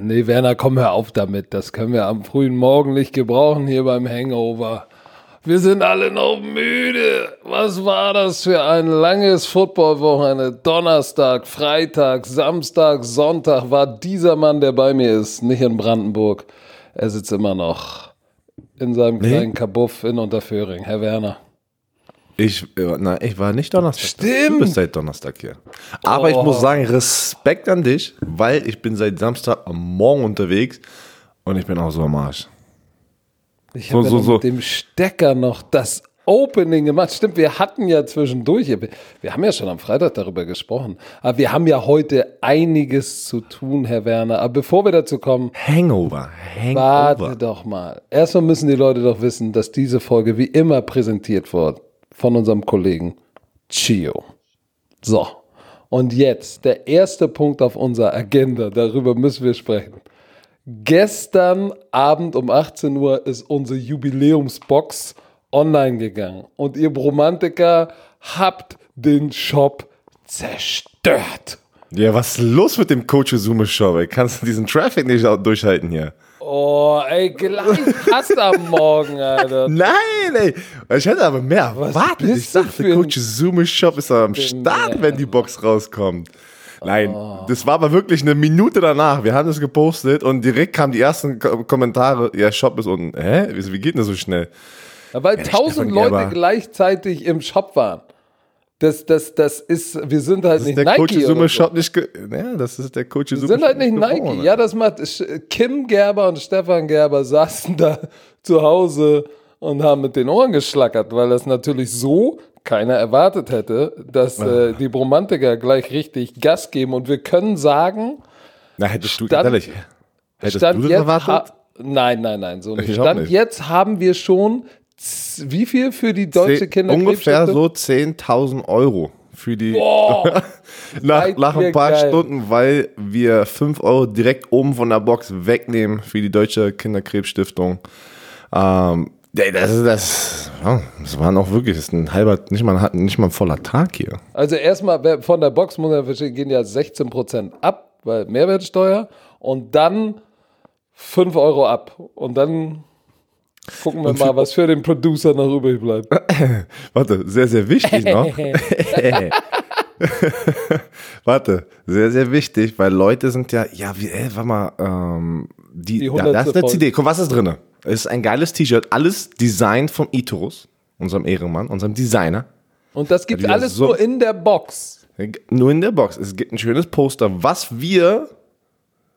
Nee, Werner, komm hör auf damit. Das können wir am frühen Morgen nicht gebrauchen hier beim Hangover. Wir sind alle noch müde. Was war das für ein langes Footballwochenende? Donnerstag, Freitag, Samstag, Sonntag war dieser Mann, der bei mir ist, nicht in Brandenburg. Er sitzt immer noch in seinem Nee. kleinen Kabuff in Unterföhring. Herr Werner. Ich, äh, na, ich war nicht Donnerstag. Stimmt. Du bist seit Donnerstag hier. Aber ich Oh. muss sagen, Respekt an dich, weil ich bin seit Samstag am Morgen unterwegs und ich bin auch so am Arsch. Ich So, habe so, ja so. mit dem Stecker noch das Opening gemacht. Stimmt, wir hatten ja zwischendurch, wir haben ja schon am Freitag darüber gesprochen, aber wir haben ja heute einiges zu tun, Herr Werner. Aber bevor wir dazu kommen, Hangover. warte Hangover. doch mal. Erstmal müssen die Leute doch wissen, dass diese Folge wie immer präsentiert wird von unserem Kollegen Chio. So, und jetzt der erste Punkt auf unserer Agenda, darüber müssen wir sprechen. Gestern Abend um 18 Uhr ist unsere Jubiläumsbox online gegangen und ihr Bromantiker habt den Shop zerstört. Ja, was ist los mit dem Coach Shop? ey? Kannst du diesen Traffic nicht durchhalten hier? Oh, ey, gleich hast am Morgen, Alter. Nein, ey. Ich hätte aber mehr erwartet. Ich dachte, Coach Zoom Shop ist am Start, wenn die Box rauskommt. Nein, Oh. das war aber wirklich eine Minute danach. Wir haben das gepostet und direkt kamen die ersten Ko Kommentare. Ja, Shop ist unten. Hä? Wie geht denn das so schnell? Weil der tausend Leute gleichzeitig im Shop waren. Das, das, das ist, wir sind halt Das nicht ist der Coach Nike. Zoom oder so. Shop nicht. Ja, das ist der Coach Wir Zoom sind halt nicht Nike. geworden. Ja, das macht Kim Gerber und Stefan Gerber saßen da zu Hause und haben mit den Ohren geschlackert, weil das natürlich so keiner erwartet hätte, dass äh, die Bromantiker gleich richtig Gas geben. Und wir können sagen, Na, hättest du, Stand- ehrlich, hättest Stand du das erwartet? ha- Nein, nein, nein, so nicht. Ich Stand nicht. jetzt haben wir schon wie viel für die deutsche Kinderkrebsstiftung? Ungefähr so 10.000 Euro für die. Boah, nach, nach ein paar geil. Stunden, weil wir 5 Euro direkt oben von der Box wegnehmen für die Deutsche Kinderkrebsstiftung. Ähm, das, ist- das, das war auch wirklich, das ist ein halber, nicht mal, nicht mal ein voller Tag hier. Also erstmal von der Box muss man verstehen, gehen ja 16% ab, weil Mehrwertsteuer und dann 5 Euro ab. Und dann gucken wir mal, was für den Producer noch übrig bleibt. Warte, sehr, sehr wichtig noch. Warte, sehr, sehr wichtig, weil Leute sind ja, ja, wie, ey, warte mal, ähm, die, Die da, hundertste das ist eine. CD. Guck, was ist drin? Es ist ein geiles T-Shirt, alles Design von Itorus, unserem Ehrenmann, unserem Designer. Und das gibt Ja, alles so- nur in der Box. Nur in der Box. Es gibt ein schönes Poster, was wir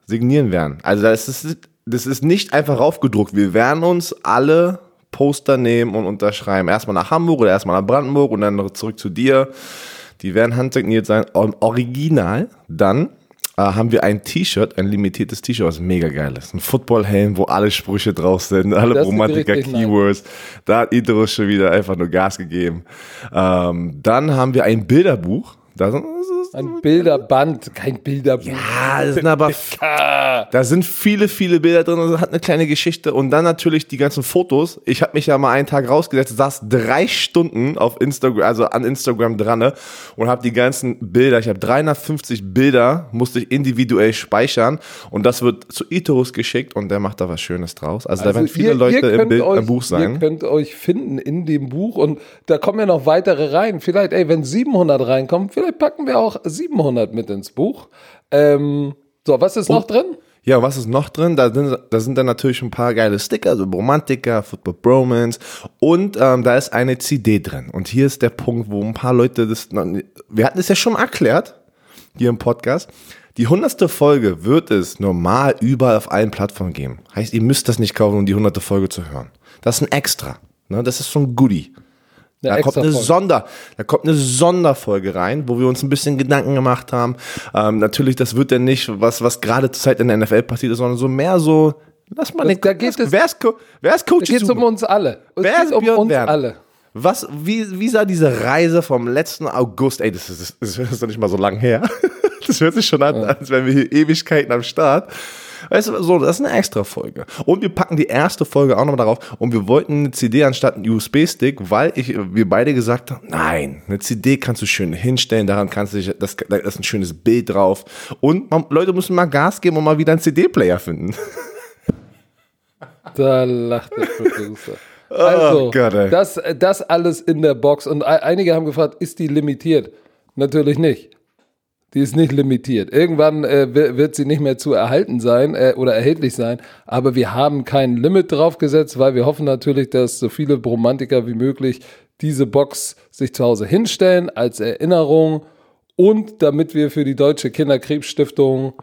signieren werden. Also das ist, das ist nicht einfach raufgedruckt. Wir werden uns alle Poster nehmen und unterschreiben. Erstmal nach Hamburg oder erstmal nach Brandenburg und dann zurück zu dir. Die werden handsigniert sein. Original. Dann äh, haben wir ein T-Shirt, ein limitiertes T-Shirt, was mega geil ist. Ein Footballhelm, wo alle Sprüche drauf sind, alle Das Romantiker. Keywords. Da hat Idris schon wieder einfach nur Gas gegeben. Ähm, dann haben wir ein Bilderbuch. Da sind, Ein Bilderband, kein Bilderbuch. ja, das sind aber da sind viele, viele Bilder drin und hat eine kleine Geschichte und dann natürlich die ganzen Fotos. Ich habe mich ja mal einen Tag rausgesetzt, saß drei Stunden auf Instagram, also an Instagram dran ne, und habe die ganzen Bilder, ich habe 350 Bilder, musste ich individuell speichern und das wird zu Itorus geschickt und der macht da was Schönes draus. Also, da werden viele Leute im, könnt Bild, euch, im Buch Ihr sein. könnt euch finden in dem Buch und da kommen ja noch weitere rein. Vielleicht, ey, wenn 700 reinkommen, vielleicht packen wir auch 700 mit ins Buch. Ähm, so, was ist noch drin? Ja, was ist noch drin? Da sind, da sind dann natürlich ein paar geile Sticker, so Romantiker, Football Bromance und ähm, da ist eine CD drin. Und hier ist der Punkt, wo ein paar Leute das, wir hatten es ja schon erklärt, hier im Podcast. Die hundertste Folge wird es normal überall auf allen Plattformen geben. Heißt, ihr müsst das nicht kaufen, um die hunderte Folge zu hören. Das ist ein Extra. Ne? Das ist so ein Goodie. Da kommt, eine. Sonder, da kommt eine Sonderfolge rein, wo wir uns ein bisschen Gedanken gemacht haben. Ähm, natürlich, das wird ja nicht, was, was gerade zur Zeit in der NFL passiert ist, sondern so mehr so, lass mal Das- den, da geht es- wer ist, wer ist Coach Es geht um Izumo? uns alle. Es Wer ist um Björn uns Werner? alle. Was, wie, wie sah diese Reise vom letzten August, ey, das ist, das ist doch nicht mal so lang her. Das hört sich schon an, als wären wir hier Ewigkeiten am Start. Weißt du, so, das ist eine extra Folge. Und wir packen die erste Folge auch nochmal darauf. Und wir wollten eine CD anstatt einen USB-Stick, weil ich, wir beide gesagt haben, nein, eine CD kannst du schön hinstellen, daran kannst du dich, das, da ist ein schönes Bild drauf. Und man, Leute müssen mal Gas geben und mal wieder einen CD-Player finden. Da lacht der Producer. Also, Oh Gott, das, das alles in der Box. Und ei- einige haben gefragt, ist die limitiert? Natürlich nicht. Die ist nicht limitiert. Irgendwann äh, wi- wird sie nicht mehr zu erhalten sein äh, oder erhältlich sein. Aber wir haben kein Limit draufgesetzt, weil wir hoffen natürlich, dass so viele Bromantiker wie möglich diese Box sich zu Hause hinstellen als Erinnerung und damit wir für die Deutsche Kinderkrebsstiftung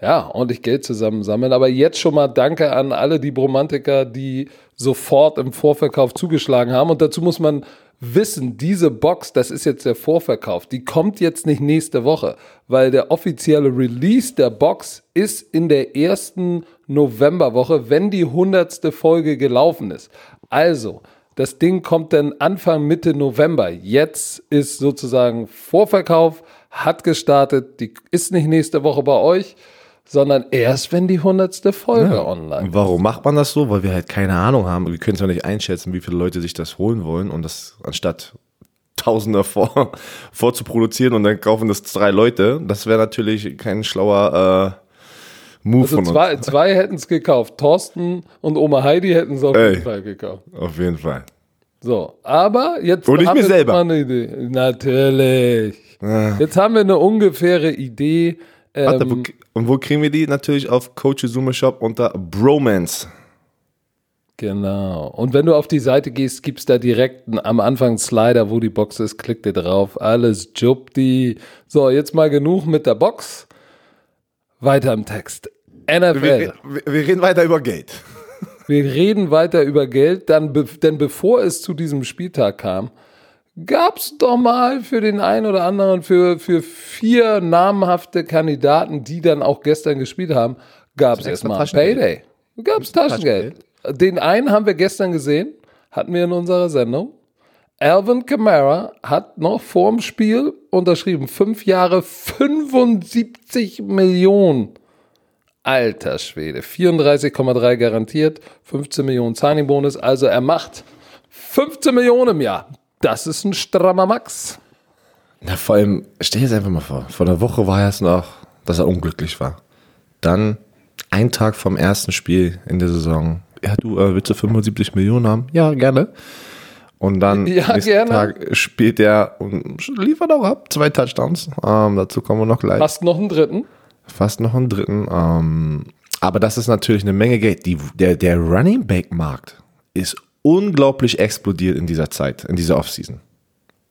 ja, ordentlich Geld zusammensammeln. Aber jetzt schon mal danke an alle die Bromantiker, die sofort im Vorverkauf zugeschlagen haben. Und dazu muss man wissen, diese Box, das ist jetzt der Vorverkauf, die kommt jetzt nicht nächste Woche, weil der offizielle Release der Box ist in der ersten Novemberwoche, wenn die hundertste Folge gelaufen ist. Also, das Ding kommt dann Anfang Mitte November. Jetzt ist sozusagen Vorverkauf, hat gestartet, die ist nicht nächste Woche bei euch, sondern erst, wenn die hundertste Folge online ist. Warum macht man das so? Weil wir halt keine Ahnung haben. Wir können zwar nicht einschätzen, wie viele Leute sich das holen wollen und das anstatt Tausende vor, vorzuproduzieren und dann kaufen das drei Leute. Das wäre natürlich kein schlauer äh, Move Also von zwei, zwei hätten es gekauft. Thorsten und Oma Heidi hätten es auf Ey. jeden Fall gekauft. uns. Auf jeden Fall. So, aber jetzt Und ich haben mir wir selber. mal eine Idee. Natürlich. Jetzt haben wir eine ungefähre Idee. Warte, wo, Ähm, und wo kriegen wir die? Natürlich auf Coach Shop unter Bromance. genau. Und wenn du auf die Seite gehst, gibt's da direkt am Anfang einen Slider, wo die Box ist. Klick dir drauf. Alles jubdi. So, jetzt mal genug mit der Box. Weiter im Text. NFL. Wir, wir, wir reden weiter über Geld. Wir reden weiter über Geld, dann denn bevor es zu diesem Spieltag kam, gab es doch mal für den einen oder anderen, für, für vier namhafte Kandidaten, die dann auch gestern gespielt haben, gab es extra erstmal Taschengeld. Payday. Gab es Taschengeld. Den einen haben wir gestern gesehen, hatten wir in unserer Sendung. Alvin Kamara hat noch vor dem Spiel unterschrieben. Fünf Jahre, 75 Millionen. Alter Schwede. 34,3 garantiert, 15 Millionen Signing-Bonus. Also er macht 15 Millionen im Jahr. Das ist ein strammer Max. Na, vor allem, stell dir das einfach mal vor. Vor einer Woche war es noch, dass er unglücklich war. Dann, ein Tag vom ersten Spiel in der Saison. Ja, du, äh, willst du 75 Millionen haben? Ja, gerne. Und dann, Ja, nächsten gerne. Tag spielt er und liefert auch ab. Zwei Touchdowns. Ähm, dazu kommen wir noch gleich. Hast noch einen dritten? Fast noch einen dritten. Ähm, aber das ist natürlich eine Menge Geld. Die, der, der Running Back Markt ist unglaublich explodiert in dieser Zeit, in dieser Offseason.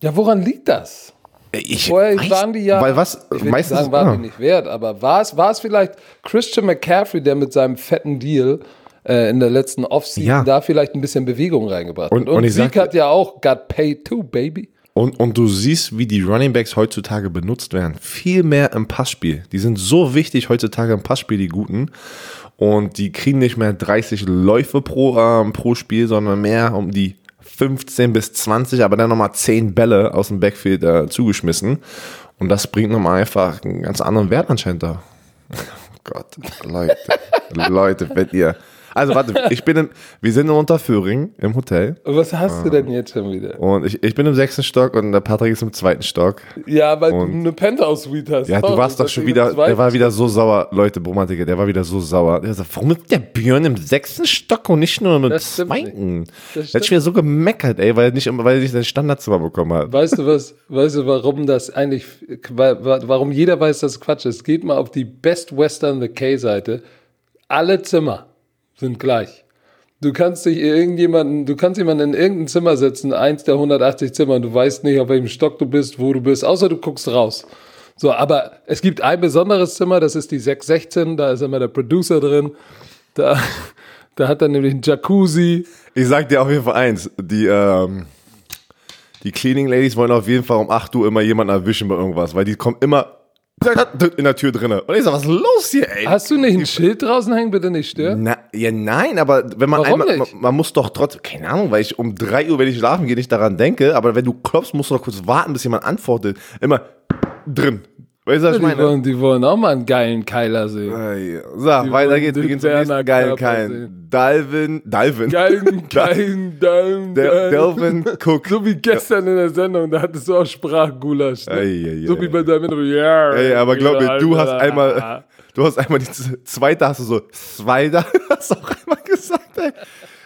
Ja, woran liegt das? Ich Vorher weiß- waren die ja, Weil was, ich will meistens, nicht sagen, waren ja. die nicht wert, aber war es, war es vielleicht Christian McCaffrey, der mit seinem fetten Deal äh, in der letzten Offseason Ja. da vielleicht ein bisschen Bewegung reingebracht Und- hat? Und, und Zeke sag- hat ja auch got paid too, baby. Und, und du siehst, wie die Running Backs heutzutage benutzt werden. Viel mehr im Passspiel. Die sind so wichtig heutzutage im Passspiel, die Guten. Und die kriegen nicht mehr 30 Läufe pro, ähm, pro Spiel, sondern mehr um die 15 bis 20, aber dann nochmal 10 Bälle aus dem Backfield äh, zugeschmissen. Und das bringt nochmal einfach einen ganz anderen Wert anscheinend da. Oh Gott, Leute, Leute, wenn ihr. Also warte, ich bin im, wir sind in Unterföhring im Hotel. Und was hast Ah. du denn jetzt schon wieder? Und ich, ich bin im sechsten Stock und der Patrick ist im zweiten Stock. Ja, weil Und- du eine Penthouse-Suite hast. Ja, du warst doch schon wieder, im der war wieder so sauer, Leute, Bromantiker, der war wieder so sauer. Der sagt, warum ist der Björn im sechsten Stock und nicht nur im zweiten? Der hat schon wieder so gemeckert, ey, weil er nicht, weil er nicht sein Standardzimmer bekommen hat. Weißt du was, weißt du, warum das eigentlich, wa- wa- warum jeder weiß, dass es Quatsch ist? Geht mal auf die Best Western The K-Seite. Alle Zimmer sind gleich. Du kannst dich irgendjemanden, du kannst jemanden in irgendein Zimmer setzen, eins der 180 Zimmer, und du weißt nicht, auf welchem Stock du bist, wo du bist, außer du guckst raus. So, aber es gibt ein besonderes Zimmer, das ist die 616, da ist immer der Producer drin. Da, da hat er nämlich einen Jacuzzi. Ich sag dir auf jeden Fall eins, die, ähm, die Cleaning Ladies wollen auf jeden Fall um 8 Uhr immer jemanden erwischen bei irgendwas, weil die kommen immer in der Tür drinne. Und ich sag, was ist los hier, ey? Hast du nicht ein Schild draußen hängen, bitte nicht stören? Na, ja, nein, aber wenn man Warum einmal? Man, man muss doch trotzdem, keine Ahnung, weil ich um 3 Uhr, wenn ich schlafen gehe, nicht daran denke, aber wenn du klopfst, musst du noch kurz warten, bis jemand antwortet. Immer drin. Weißt du, was ich Die meine? wollen, die wollen auch mal einen geilen Keiler sehen. Ey, So, Die weiter geht's. Wir gehen zum nächsten geilen sehen. Dalvin, Dalvin. Geilen, geilen, geilen. Delvin Cook. So wie gestern in der Sendung, da hattest du auch Sprachgulasch. Ne? Ei, ei, so wie bei deinem Intro. Ja, Ey, aber glaub mir, du hast ja. einmal, du hast einmal die zweite, hast du so, zweiter, hast du auch einmal gesagt, ey.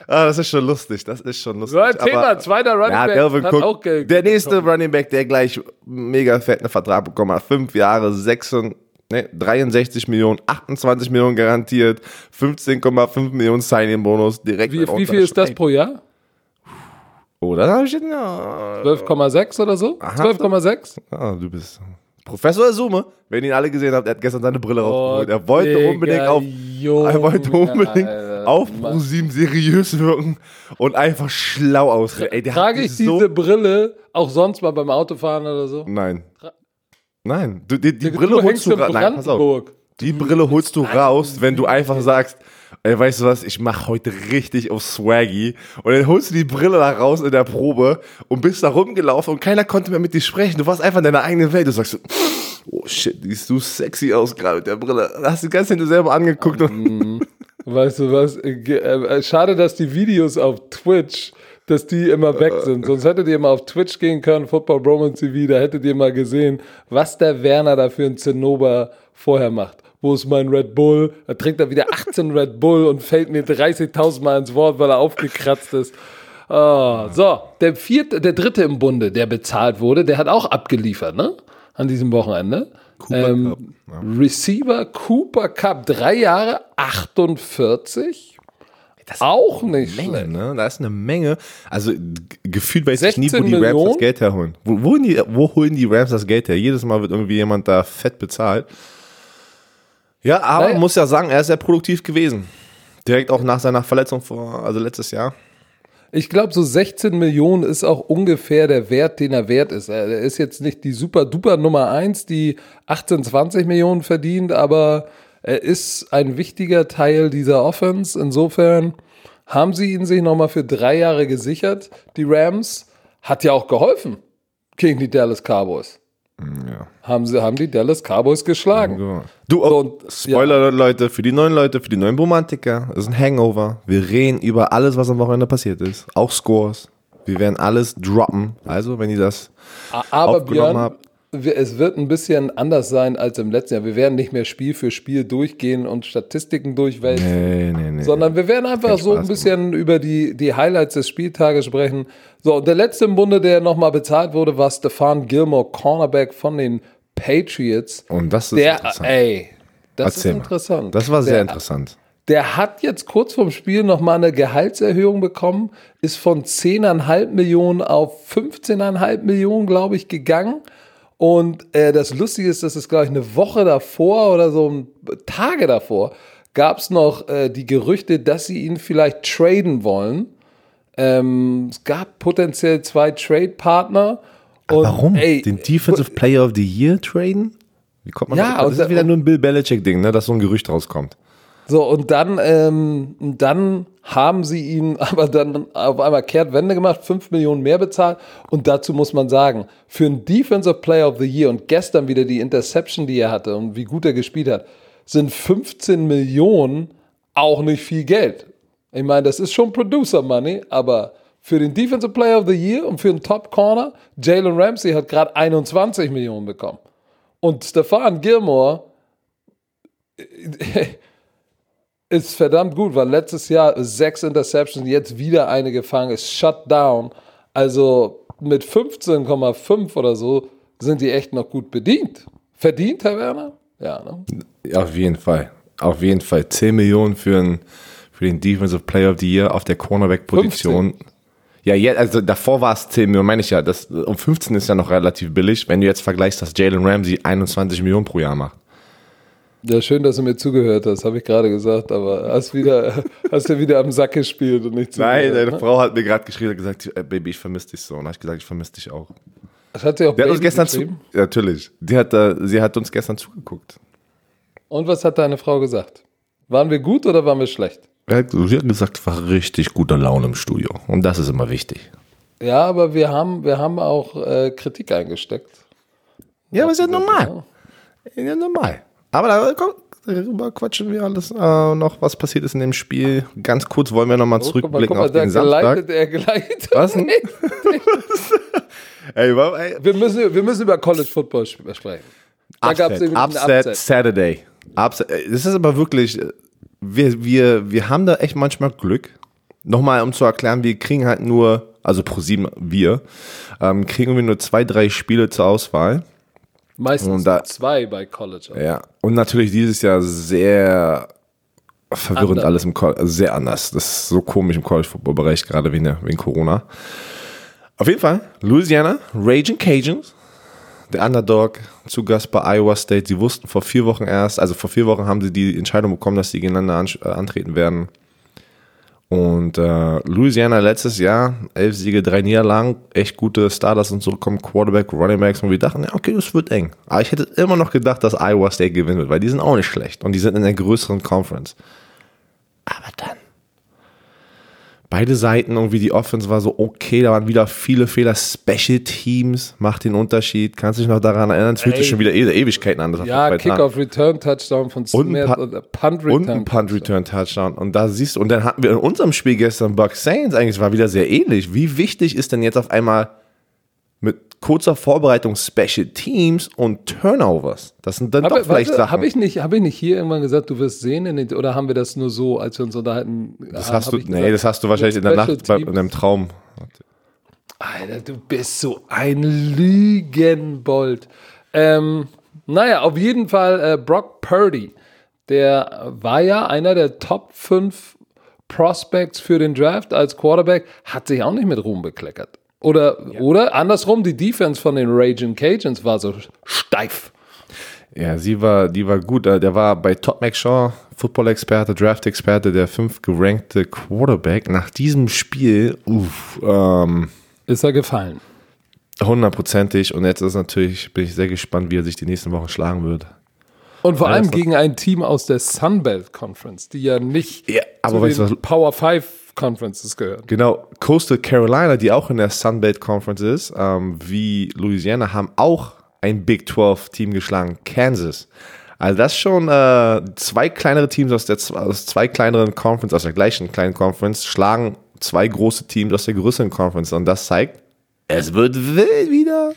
Ah, das ist schon lustig, das ist schon lustig. Ein Thema, Aber- zweiter Running Ja, Back Delvin hat Cook, auch Geld. der nächste Running Back, der gleich mega fetten Vertrag bekommen hat. Fünf Jahre, 66, ne, 63 Millionen, 28 Millionen garantiert, 15,5 Millionen Signing-Bonus direkt. Wie, wie viel ist das pro Jahr? Oder? hab ich denn, ja. 12,6 oder so? 12,6? Ah, du bist Professor Summe. Wenn ihr ihn alle gesehen habt, er hat gestern seine Brille rausgeholt. Er wollte Oh, Digga, unbedingt auf, Junge, er wollte unbedingt. Auf ProSieben seriös wirken und einfach schlau aussehen. Ey, der Trage hat ich so, diese Brille auch sonst mal beim Autofahren oder so? Nein. Nein. Du, die, die Du Brille holst du raus. Nein, pass auf. Brandenburg. Die Brille holst du raus, wenn du einfach sagst, ey, weißt du was, ich mach heute richtig auf Swaggy. Und dann holst du die Brille da raus in der Probe und bist da rumgelaufen und keiner konnte mehr mit dir sprechen. Du warst einfach in deiner eigenen Welt. Du sagst so, oh shit, siehst du sexy aus gerade mit der Brille. Da hast du die ganze Zeit nur selber angeguckt. Und Weißt du was? Äh, ge- äh, Schade, dass die Videos auf Twitch, dass die immer weg sind. Sonst hättet ihr mal auf Twitch gehen können, Football Bromance TV, da hättet ihr mal gesehen, was der Werner da für ein Zinnober vorher macht. Wo ist mein Red Bull? Er trinkt da wieder 18 Red Bull und fällt mir 30.000 Mal ins Wort, weil er aufgekratzt ist. Oh, so, der vierte, der dritte im Bunde, der bezahlt wurde, der hat auch abgeliefert, ne? An diesem Wochenende. Ähm, Receiver Cooper Cup, drei Jahre, 48. auch nicht Menge, schlecht. ne? Da ist eine Menge. Also gefühlt weiß ich nie, wo 16 die Rams Millionen? das Geld herholen. Wo, wo, holen die, wo holen die Rams das Geld her? Jedes Mal wird irgendwie jemand da fett bezahlt. Ja, aber Naja. muss ja sagen, er ist sehr produktiv gewesen. Direkt auch nach seiner Verletzung vor, also letztes Jahr. Ich glaube, so 16 Millionen ist auch ungefähr der Wert, den er wert ist. Er ist jetzt nicht die super duper Nummer 1, die 18, 20 Millionen verdient, aber er ist ein wichtiger Teil dieser Offense. Insofern haben sie ihn sich nochmal für drei Jahre gesichert. Die Rams hat ja auch geholfen gegen die Dallas Cowboys. Ja. Haben, sie, haben die Dallas Cowboys geschlagen. Du, oh, So, und- Spoiler, Leute, für die neuen Leute, für die neuen Romantiker, das ist ein Hangover. Wir reden über alles, was am Wochenende passiert ist. Auch Scores. Wir werden alles droppen. Also, wenn ihr das Aber aufgenommen Björn, habt. Es wird ein bisschen anders sein als im letzten Jahr. Wir werden nicht mehr Spiel für Spiel durchgehen und Statistiken durchwälzen. Nee, nee, nee. Sondern wir werden einfach so ein bisschen über die, die Highlights des Spieltages sprechen. So, der letzte im Bunde, der nochmal bezahlt wurde, war Stefan Gilmore, Cornerback von den Patriots. Und das ist Der, interessant. ey, das Erzähl ist mal. interessant. Das war sehr der, interessant. Der hat jetzt kurz vorm Spiel nochmal eine Gehaltserhöhung bekommen, ist von 10,5 Millionen auf 15,5 Millionen, glaube ich, gegangen. Und äh, das Lustige ist, dass es, glaube ich, eine Woche davor oder so Tage davor gab es noch äh, die Gerüchte, dass sie ihn vielleicht traden wollen. Ähm, es gab potenziell zwei Trade-Partner. Warum? Ey, Den Defensive Player of the Year traden? Wie kommt man Ja, da- Das da- ist wieder nur ein Bill Belichick-Ding, ne, dass so ein Gerücht rauskommt. So, und dann, ähm, dann haben sie ihn aber dann auf einmal Kehrtwende gemacht, 5 Millionen mehr bezahlt. Und dazu muss man sagen, für einen Defensive Player of the Year und gestern wieder die Interception, die er hatte und wie gut er gespielt hat, sind 15 Millionen auch nicht viel Geld. Ich meine, das ist schon Producer Money, aber für den Defensive Player of the Year und für den Top Corner, Jalen Ramsey hat gerade 21 Millionen bekommen. Und Stefan Gilmore ist verdammt gut, weil letztes Jahr sechs Interceptions, jetzt wieder eine gefangen, ist shut down. Also mit 15,5 oder so sind die echt noch gut bedient. Verdient, Herr Werner? Ja, ne? Auf jeden Fall. Auf jeden Fall. 10 Millionen für, einen, für den Defensive Player of the Year auf der Cornerback-Position. Ja, jetzt, also davor war es 10 Millionen, meine ich ja. Das, um 15 ist ja noch relativ billig, wenn du jetzt vergleichst, dass Jalen Ramsey 21 Millionen pro Jahr macht. Ja, schön, dass du mir zugehört hast, habe ich gerade gesagt, aber hast wieder, hast du wieder am Sack gespielt und nicht Nein, zugehört. deine Frau hat mir gerade geschrieben und gesagt, äh, Baby, ich vermisse dich so. Und habe ich gesagt, ich vermisse dich auch. Das hat sie auch Die hat uns Baby gestern zu, ja, natürlich. Die hat, sie hat uns gestern zugeguckt. Und was hat deine Frau gesagt? Waren wir gut oder waren wir schlecht? Sie hat, sie hat gesagt, war richtig guter Laune im Studio. Und das ist immer wichtig. Ja, aber wir haben, wir haben auch äh, Kritik eingesteckt. Ja, aber ist ja normal. Ja, normal. Aber da komm, darüber quatschen wir alles äh, noch, was passiert ist in dem Spiel. Ganz kurz wollen wir nochmal Oh, guck mal, zurückblicken guck mal, auf da den Samstag. geleitet, er geleitet. Was? Ey, warum, ey, Wir müssen, wir müssen über College Football sp- sprechen. Da gab es Upset, einen Upset, Upset. Saturday. Upset. Das ist aber wirklich, äh, wir, wir, wir haben da echt manchmal Glück. Nochmal, um zu erklären, wir kriegen halt nur, also pro sieben, wir, ähm, kriegen wir nur zwei, drei Spiele zur Auswahl. Meistens da- zwei bei College. Ja. Und natürlich dieses Jahr sehr verwirrend Anders. alles im College, also sehr anders. Das ist so komisch im College-Football-Bereich, gerade wegen, der- wegen Corona. Auf jeden Fall, Louisiana, Raging Cajuns, der Underdog zu Gast bei Iowa State. Sie wussten vor vier Wochen erst, also vor vier Wochen haben sie die Entscheidung bekommen, dass sie gegeneinander an, äh, antreten werden. Und äh, Louisiana letztes Jahr, elf Siege, drei Niederlagen, echt gute Starters und so kommen Quarterback, Running Backs und wir dachten, ja, okay, das wird eng. Aber ich hätte immer noch gedacht, dass Iowa State gewinnen wird, weil die sind auch nicht schlecht und die sind in der größeren Conference. Aber dann. Beide Seiten, irgendwie die Offense war so okay, da waren wieder viele Fehler. Special Teams macht den Unterschied. Kannst du dich noch daran erinnern? Es fühlt sich schon wieder eh- Ewigkeiten an. Ja, Kickoff Return Touchdown von Und Smith und äh, Punt Return. und ein Punt Return Touchdown. Und da siehst du, und dann hatten wir in unserem Spiel gestern Bucks Saints eigentlich war wieder sehr ähnlich. Wie wichtig ist denn jetzt auf einmal kurzer Vorbereitung Special Teams und Turnovers? Das sind dann doch Habe, vielleicht warte, Sachen. habe ich, nicht, hab ich nicht hier irgendwann gesagt, du wirst sehen? Den, oder haben wir das nur so, als wir uns unterhalten? das hast du, nee, das hast du wahrscheinlich in der Nacht bei, in deinem Traum. Alter, du bist so ein Lügenbold. Ähm, naja, auf jeden Fall äh, Brock Purdy. Der war ja einer der Top 5 Prospects für den Draft als Quarterback, hat sich auch nicht mit Ruhm bekleckert. Oder, oder andersrum, die Defense von den Raging Cajuns war so steif. Ja, sie war, die war gut. Äh, Der war bei Todd McShaw, Football-Experte, Draft-Experte, der fünf gerankte Quarterback. Nach diesem Spiel, uff, ähm, Ist er gefallen. hundertprozentig. Und jetzt ist natürlich, bin ich sehr gespannt, wie er sich die nächsten Wochen schlagen wird. Und vor allem gegen ein Team aus der Sunbelt Conference, die ja nicht Ja, aber zu weißt den was- Power 5 Conferences gehören. Genau, Coastal Carolina, die auch in der Sunbelt Conference ist, ähm, wie Louisiana, haben auch ein Big 12 Team geschlagen, Kansas. Also das schon äh, zwei kleinere Teams aus, der, aus zwei kleineren Conference, aus der gleichen kleinen Conference, schlagen zwei große Teams aus der größeren Conference. Und das zeigt, es wird wild wieder.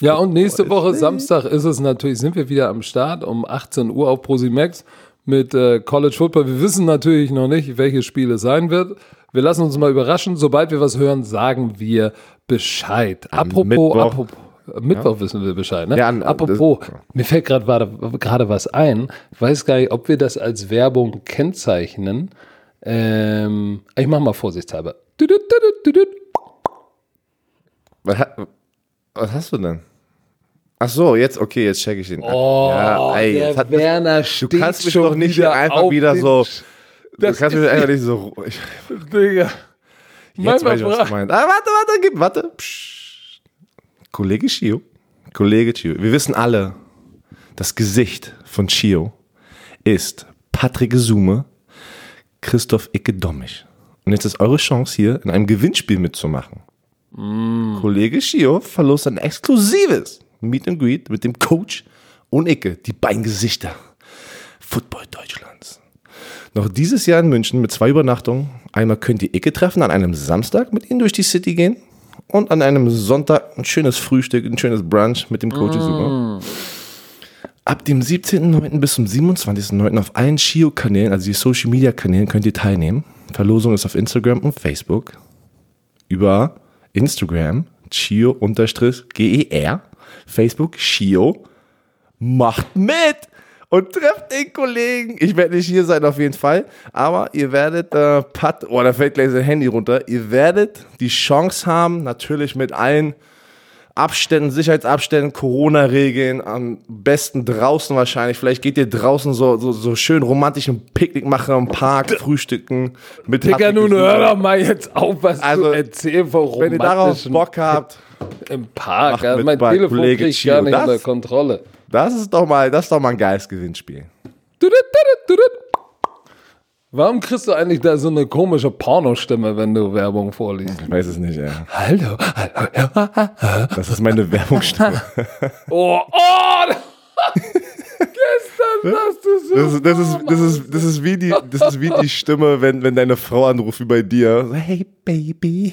Ja, und nächste Woche Samstag ist es natürlich, sind wir wieder am Start um 18 Uhr auf ProSimax mit äh, College Football. Wir wissen natürlich noch nicht, welches Spiel es sein wird. Wir lassen uns mal überraschen. Sobald wir was hören, sagen wir Bescheid. apropos, Mittwoch. apropos Mittwoch wissen wir Bescheid. Ne? Ja, an- apropos, mir fällt gerade was ein. Ich weiß gar nicht, ob wir das als Werbung kennzeichnen. Ähm, ich mach mal vorsichtshalber. Düdüt, düdüt, düdüt. Was, was hast du denn? Ach so, jetzt, okay, jetzt check ich den. Oh, ja, ey, der hat, Werner du steht kannst mich doch nicht wieder einfach wieder so. Du kannst mich einfach nicht so. Ich, Digga. Jetzt weiß ich, was du meinst. Ah, warte, warte, gib, warte. Psst. Kollege Chio. Kollege Chio. Wir wissen alle, das Gesicht von Chio ist Patrick Sume, Christoph Icke Dommich. Und jetzt ist eure Chance hier, in einem Gewinnspiel mitzumachen. Kollege Chio verlost ein exklusives Meet and Greet mit dem Coach und Icke, die beiden Gesichter Football Deutschlands. Noch dieses Jahr in München mit zwei Übernachtungen. Einmal könnt ihr Icke treffen, an einem Samstag mit ihnen durch die City gehen und an einem Sonntag ein schönes Frühstück, ein schönes Brunch mit dem Coach Super. Ab dem 17.09. bis zum 27.09. auf allen Shio-Kanälen, also die Social-Media-Kanälen, könnt ihr teilnehmen. Verlosung ist auf Instagram und Facebook. Über Instagram, Chio-GER, Facebook, Chio. Macht mit! Und trefft den Kollegen. Ich werde nicht hier sein auf jeden Fall, aber ihr werdet, äh, Pat, oh, da fällt gleich sein Handy runter. Ihr werdet die Chance haben, natürlich mit allen Abständen, Sicherheitsabständen, Corona-Regeln, am besten draußen wahrscheinlich. Vielleicht geht ihr draußen so, so, so schön romantischen Picknick machen im Park, frühstücken mit Digga, nun hör doch mal jetzt auf, was Also, du erzählst von Wenn ihr darauf Bock habt, im Park. Also mein Telefon Kollege kriegt Chio. gar nicht Das- unter Kontrolle. das ist doch mal, das ist doch mal ein geiles Gewinnspiel. Düdüt, düdüt, düdüt. Warum kriegst du eigentlich da so eine komische Pornostimme, wenn du Werbung vorliest? Ich weiß es nicht, ja. Hallo, hallo. Das ist meine Werbungsstimme. Oh, oh! sagst du so? Das, ist- das, ist, das, ist, das, ist wie die, das ist wie die Stimme, wenn, wenn deine Frau anruft, wie bei dir. Hey, Baby.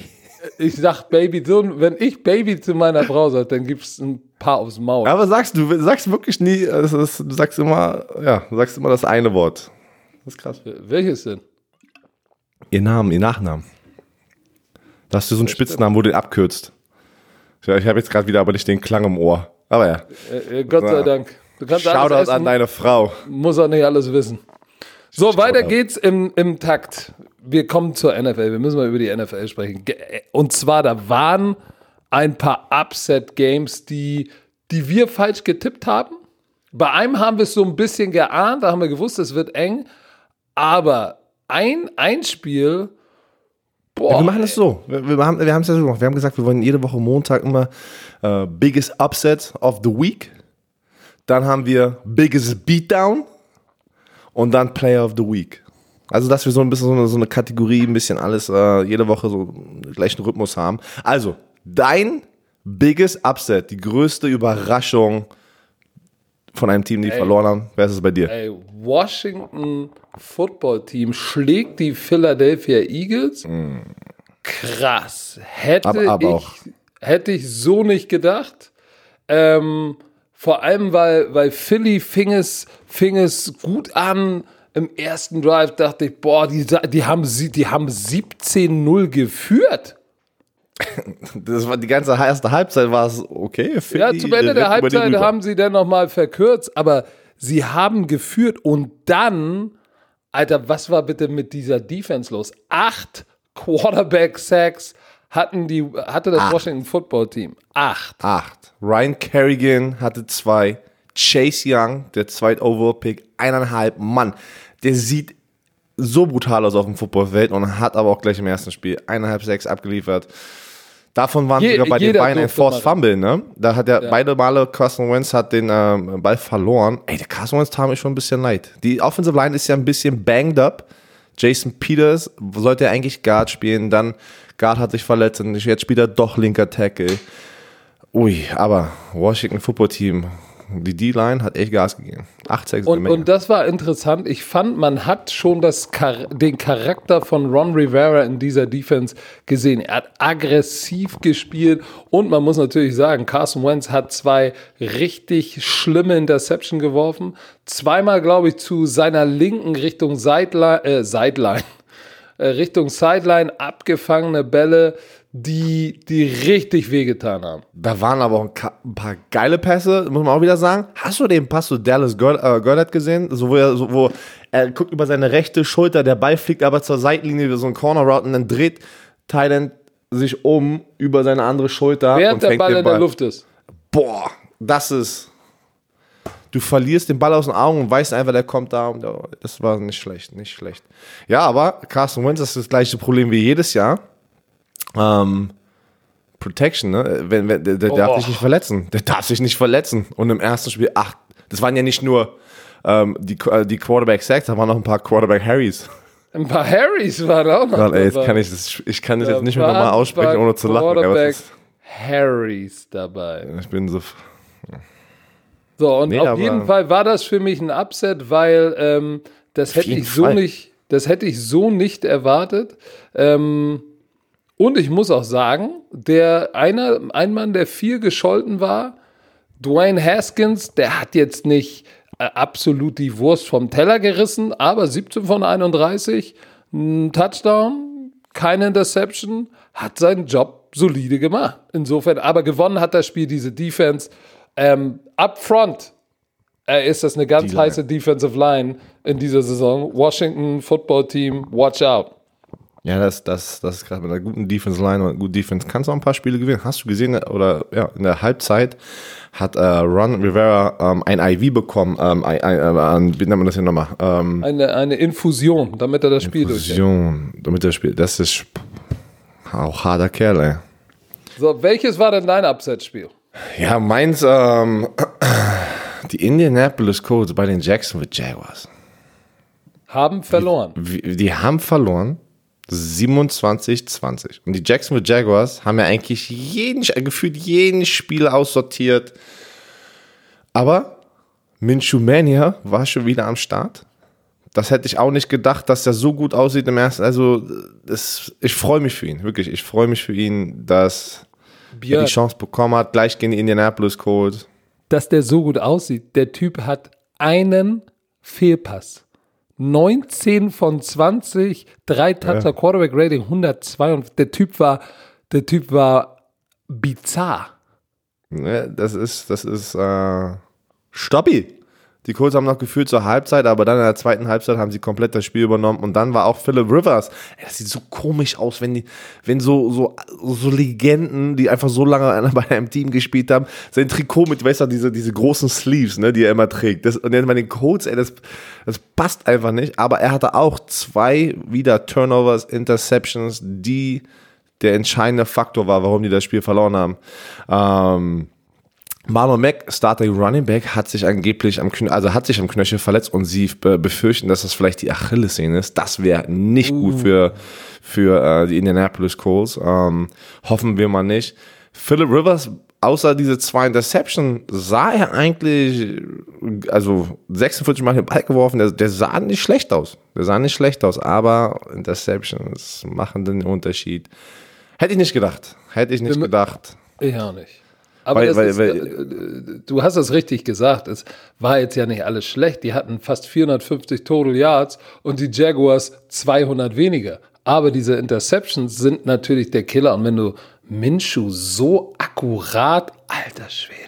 Ich sag Baby, so, wenn ich Baby zu meiner Frau sage, dann gibt's ein paar aufs Maul. Aber sagst du, sagst wirklich nie, ist, du sagst immer, ja, du sagst immer das eine Wort. Das ist krass. Welches denn? Ihr Namen, ihr Nachnamen. Da hast du so einen Spitznamen, wo du den abkürzt. Ja, ich habe jetzt gerade wieder aber nicht den Klang im Ohr. Aber ja. Äh, äh, Gott sei Ja. Dank. Du kannst alles Shoutout essen, an deine Frau. muss auch nicht alles wissen. So, weiter geht's im, im Takt. Wir kommen zur NFL. Wir müssen mal über die NFL sprechen. Ge- Und zwar, da waren ein paar Upset-Games, die, die wir falsch getippt haben. Bei einem haben wir es so ein bisschen geahnt, da haben wir gewusst, es wird eng. Aber ein, ein Spiel, boah, Wir machen das so. Wir, wir haben wir es ja so gemacht. Wir haben gesagt, wir wollen jede Woche Montag immer äh, Biggest Upset of the Week. Dann haben wir Biggest Beatdown. Und dann Player of the Week. Also, dass wir so ein bisschen so eine, so eine Kategorie, ein bisschen alles, äh, jede Woche so gleichen Rhythmus haben. Also, dein Biggest Upset, die größte Überraschung von einem Team, die verloren haben. Wer ist es bei dir? Ey, Washington Football Team schlägt die Philadelphia Eagles. Krass. Hätte, Aber- aber ich, hätte ich so nicht gedacht. Ähm, vor allem, weil, weil Philly fing es, fing es gut an. Im ersten Drive dachte ich, boah, die, die haben, sie- die haben 17-0 geführt. Das war die ganze erste Halbzeit war es okay. Ja, zum Ende der Halbzeit haben sie dann nochmal verkürzt, aber sie haben geführt und dann, Alter, was war bitte mit dieser Defense los? Acht Quarterback-Sacks hatten die, hatte das Washington Football Team. Acht. Acht. Ryan Kerrigan hatte zwei. Chase Young, der zweit Overall Pick, eineinhalb. Mann, der sieht so brutal aus auf dem Footballfeld und hat aber auch gleich im ersten Spiel eineinhalb Sacks abgeliefert. Davon waren Je- sogar bei den beiden ein Forced mal- Fumble, ne? Da hat er beide Male Carson Wentz hat den ähm, Ball verloren. Ey, der Carson Wentz tat mir schon ein bisschen leid. Die Offensive Line ist ja ein bisschen banged up. Jason Peters sollte eigentlich Guard spielen, dann Guard hat sich verletzt und jetzt spielt er doch linker Tackle. Ui, aber Washington Football Team, die D-Line hat echt Gas gegeben. 8 6 Und, und das war interessant. Ich fand, man hat schon das, Char- den Charakter von Ron Rivera in dieser Defense gesehen. Er hat aggressiv gespielt und man muss natürlich sagen, Carson Wentz hat zwei richtig schlimme Interception geworfen. Zweimal, glaube ich, zu seiner linken Richtung Sideline, äh, Sideline, äh, Richtung Sideline abgefangene Bälle, die, die richtig wehgetan haben. Da waren aber auch ein ein paar geile Pässe, muss man auch wieder sagen. Hast du den Pass zu Dallas äh, Goddard gesehen? So, wo, er, so, wo er guckt über seine rechte Schulter, der Ball fliegt aber zur Seitenlinie, wie so ein Corner Route und dann dreht Thailand sich um über seine andere Schulter und Während der fängt Ball den in der Luft ist. Boah, das ist. Du verlierst den Ball aus den Augen und weißt einfach, der kommt da. Und oh, das war nicht schlecht, nicht schlecht. Ja, aber Carson Wentz ist das gleiche Problem wie jedes Jahr. Ähm, Protection, ne? Wenn, wenn, der, der darf Oh. sich nicht verletzen. Der darf sich nicht verletzen. Und im ersten Spiel, ach, das waren ja nicht nur ähm, die, äh, die Quarterback Sacks, da waren noch ein paar Quarterback Harrys. Ein paar Harrys waren auch noch Gott, ey, jetzt kann ich das, ich kann das Da jetzt nicht mehr nochmal aussprechen, ohne zu lachen. Quarterback Harrys dabei. ich bin so. So, und Nee, auf jeden Fall war das für mich ein Upset, weil ähm, das hätte ich so Fall. nicht, das hätte ich so nicht erwartet. Ähm, und ich muss auch sagen, der einer, ein Mann, der viel gescholten war, Dwayne Haskins, der hat jetzt nicht äh, absolut die Wurst vom Teller gerissen, aber 17 von 31, ein Touchdown, keine Interception, hat seinen Job solide gemacht. Insofern, aber gewonnen hat das Spiel diese Defense. Ähm, up front äh, ist das eine ganz heiße Defensive Line in dieser Saison. Washington Football Team, watch out. Ja, das, das, das ist gerade mit einer guten Defense Line und guten Defense kannst du auch ein paar Spiele gewinnen. Hast du gesehen, oder ja, in der Halbzeit hat äh, Ron Rivera ähm, ein IV bekommen. Ähm, ein, ein, äh, wie nennt man das hier nochmal? Ähm, Eine, eine Infusion, damit er das Spiel durchhält. Fusion, damit er spielt. Das ist auch harter Kerl, ey. So, welches war denn dein Upset-Spiel? Ja, meins, ähm, die Indianapolis Colts bei den Jacksonville Jaguars. Haben verloren. Wie- Die haben verloren. 27-20. Und die Jacksonville Jaguars haben ja eigentlich jeden, gefühlt jeden Spiel aussortiert. Aber Minshew Mania war schon wieder am Start. Das hätte ich auch nicht gedacht, dass der so gut aussieht im ersten. Also, das, ich freue mich für ihn, wirklich. Ich freue mich für ihn, dass er die Chance bekommen hat, gleich gegen die Indianapolis Colts. Dass der so gut aussieht. Der Typ hat einen Fehlpass. 19 von 20, drei Toucher, ja. Quarterback Rating 102 und der Typ war, der Typ war bizarr. Das ist, das ist äh, Stoppi. Die Colts haben noch gefühlt zur Halbzeit, aber dann in der zweiten Halbzeit haben sie komplett das Spiel übernommen und dann war auch Philip Rivers. Ey, das sieht so komisch aus, wenn die, wenn so, so, so Legenden, die einfach so lange bei einem Team gespielt haben, sein Trikot mit, weißt du, diese, diese großen Sleeves, ne, die er immer trägt. Das, und dann bei den Colts, ey, das, das passt einfach nicht. Aber er hatte auch zwei wieder Turnovers, Interceptions, die der entscheidende Faktor war, warum die das Spiel verloren haben. Ähm, Marlon Mack, Starting Running Back, hat sich angeblich am Knöchel, also hat sich am Knöchel verletzt und sie befürchten, dass das vielleicht die Achillessehne ist. Das wäre nicht uh. gut für, für äh, die Indianapolis Colts. Ähm, hoffen wir mal nicht. Philip Rivers, außer diese zwei Interception, sah er eigentlich, also 46 Mal den Ball geworfen, der, der sah nicht schlecht aus. Der sah nicht schlecht aus, aber Interceptions machen den Unterschied. Hätte ich nicht gedacht. Hätte ich nicht gedacht. Ich auch nicht. Aber weil, weil, ist, weil, äh, du hast es richtig gesagt, es war jetzt ja nicht alles schlecht. Die hatten fast 450 Total Yards und die Jaguars 200 weniger. Aber diese Interceptions sind natürlich der Killer. Und wenn du Minshu so akkurat, alter Schwede,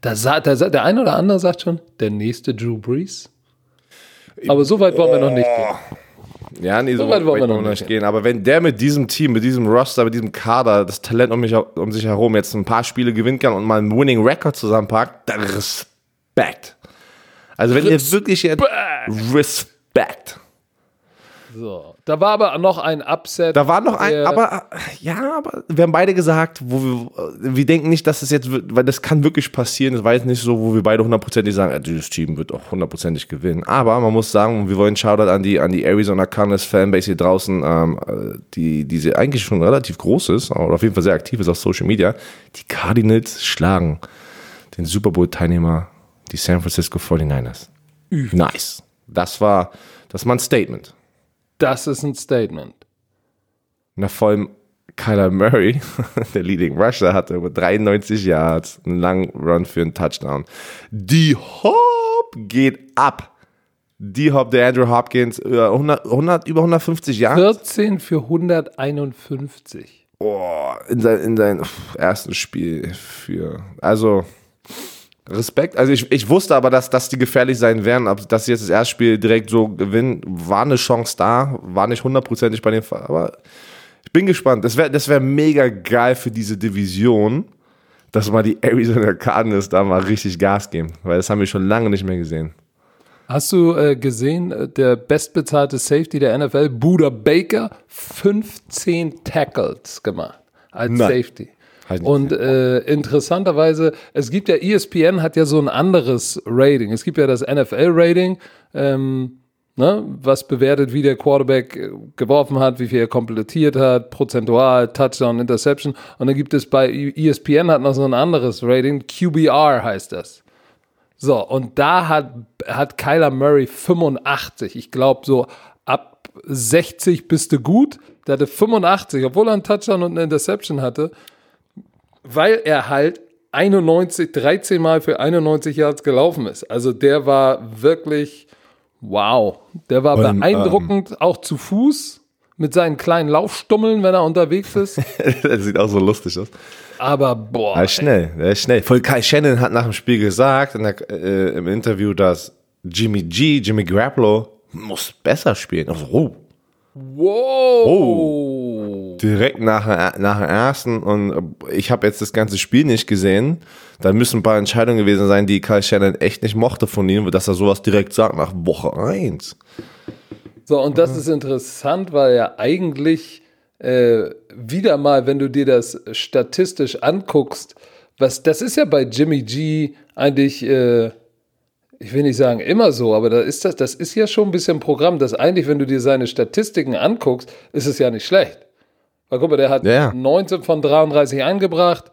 da da sah, der eine oder andere sagt schon, der nächste Drew Brees. Aber so weit wollen wir noch nicht gehen. Ja, nee, so, so weit wollen wir noch nicht gehen. Aber wenn der mit diesem Team, mit diesem Roster, mit diesem Kader, das Talent um, mich, um sich herum jetzt ein paar Spiele gewinnen kann und mal einen Winning Record zusammenpackt, dann Respekt. Also wenn Respekt. ihr wirklich jetzt Respekt. So, da war aber noch ein Upset. Da war noch ein, aber ja, aber wir haben beide gesagt, wo wir, wir denken nicht, dass es jetzt, weil das kann wirklich passieren. Das war jetzt nicht so, wo wir beide hundertprozentig sagen, dieses Team wird auch hundertprozentig gewinnen. Aber man muss sagen, wir wollen Shoutout an die, an die Arizona Cardinals Fanbase hier draußen, ähm, die, die sie eigentlich schon relativ groß ist, oder auf jeden Fall sehr aktiv ist auf Social Media. Die Cardinals schlagen den Super Bowl Teilnehmer, die San Francisco 49ers. Üf. Nice. Das war, das war ein Statement. Das ist ein Statement. Na, vor allem Kyler Murray, der Leading Rusher, hatte über 93 Yards, einen langen Run für einen Touchdown. Die Hop geht ab. Die Hop, der Andrew Hopkins, 100, 100, über 150 Yards. 14 für 151. Oh, in, sein, in seinem ersten Spiel für, also Respekt. Also ich, ich wusste aber, dass, dass die gefährlich sein werden. Dass sie jetzt das erste Spiel direkt so gewinnen, war eine Chance da. War nicht hundertprozentig bei den Fall. Aber ich bin gespannt. Das wäre das wär mega geil für diese Division, dass mal die Arizona Cardinals da mal richtig Gas geben. Weil das haben wir schon lange nicht mehr gesehen. Hast du äh, gesehen, äh, der bestbezahlte Safety der NFL, Buda Baker, 15 Tackles gemacht als Nein. Safety. Und äh, interessanterweise, es gibt ja, ESPN hat ja so ein anderes Rating. Es gibt ja das NFL-Rating, ähm, ne, was bewertet, wie der Quarterback äh, geworfen hat, wie viel er komplettiert hat, prozentual, Touchdown, Interception. Und dann gibt es bei ESPN hat noch so ein anderes Rating, QBR heißt das. So, und da hat, hat Kyler Murray 85. Ich glaube, so ab 60 bist du gut. Der hatte 85, obwohl er einen Touchdown und eine Interception hatte weil er halt 91, 13 Mal für 91 Yards gelaufen ist. Also der war wirklich wow. Der war Und, beeindruckend, ähm, auch zu Fuß mit seinen kleinen Laufstummeln, wenn er unterwegs ist. das sieht auch so lustig aus. Aber boah. Er ist schnell, er ist schnell. Voll Kai Shannon hat nach dem Spiel gesagt der, äh, im Interview, dass Jimmy G, Jimmy Grappolo, muss besser spielen. Also, oh. Wow. Oh direkt nach, nach dem ersten und ich habe jetzt das ganze Spiel nicht gesehen. Da müssen ein paar Entscheidungen gewesen sein, die Kyle Shannon echt nicht mochte von ihm, dass er sowas direkt sagt nach Woche 1. So, und das ist interessant, weil ja eigentlich äh, wieder mal, wenn du dir das statistisch anguckst, was das ist ja bei Jimmy G eigentlich, äh, ich will nicht sagen immer so, aber da ist das, das ist ja schon ein bisschen Programm, dass eigentlich, wenn du dir seine Statistiken anguckst, ist es ja nicht schlecht. Weil guck mal, der hat ja. 19 von 33 angebracht,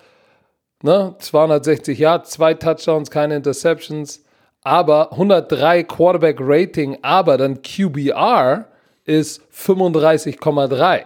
ne? 260 Yards, zwei Touchdowns, keine Interceptions. aber 103 Quarterback Rating, aber dann QBR ist 35,3.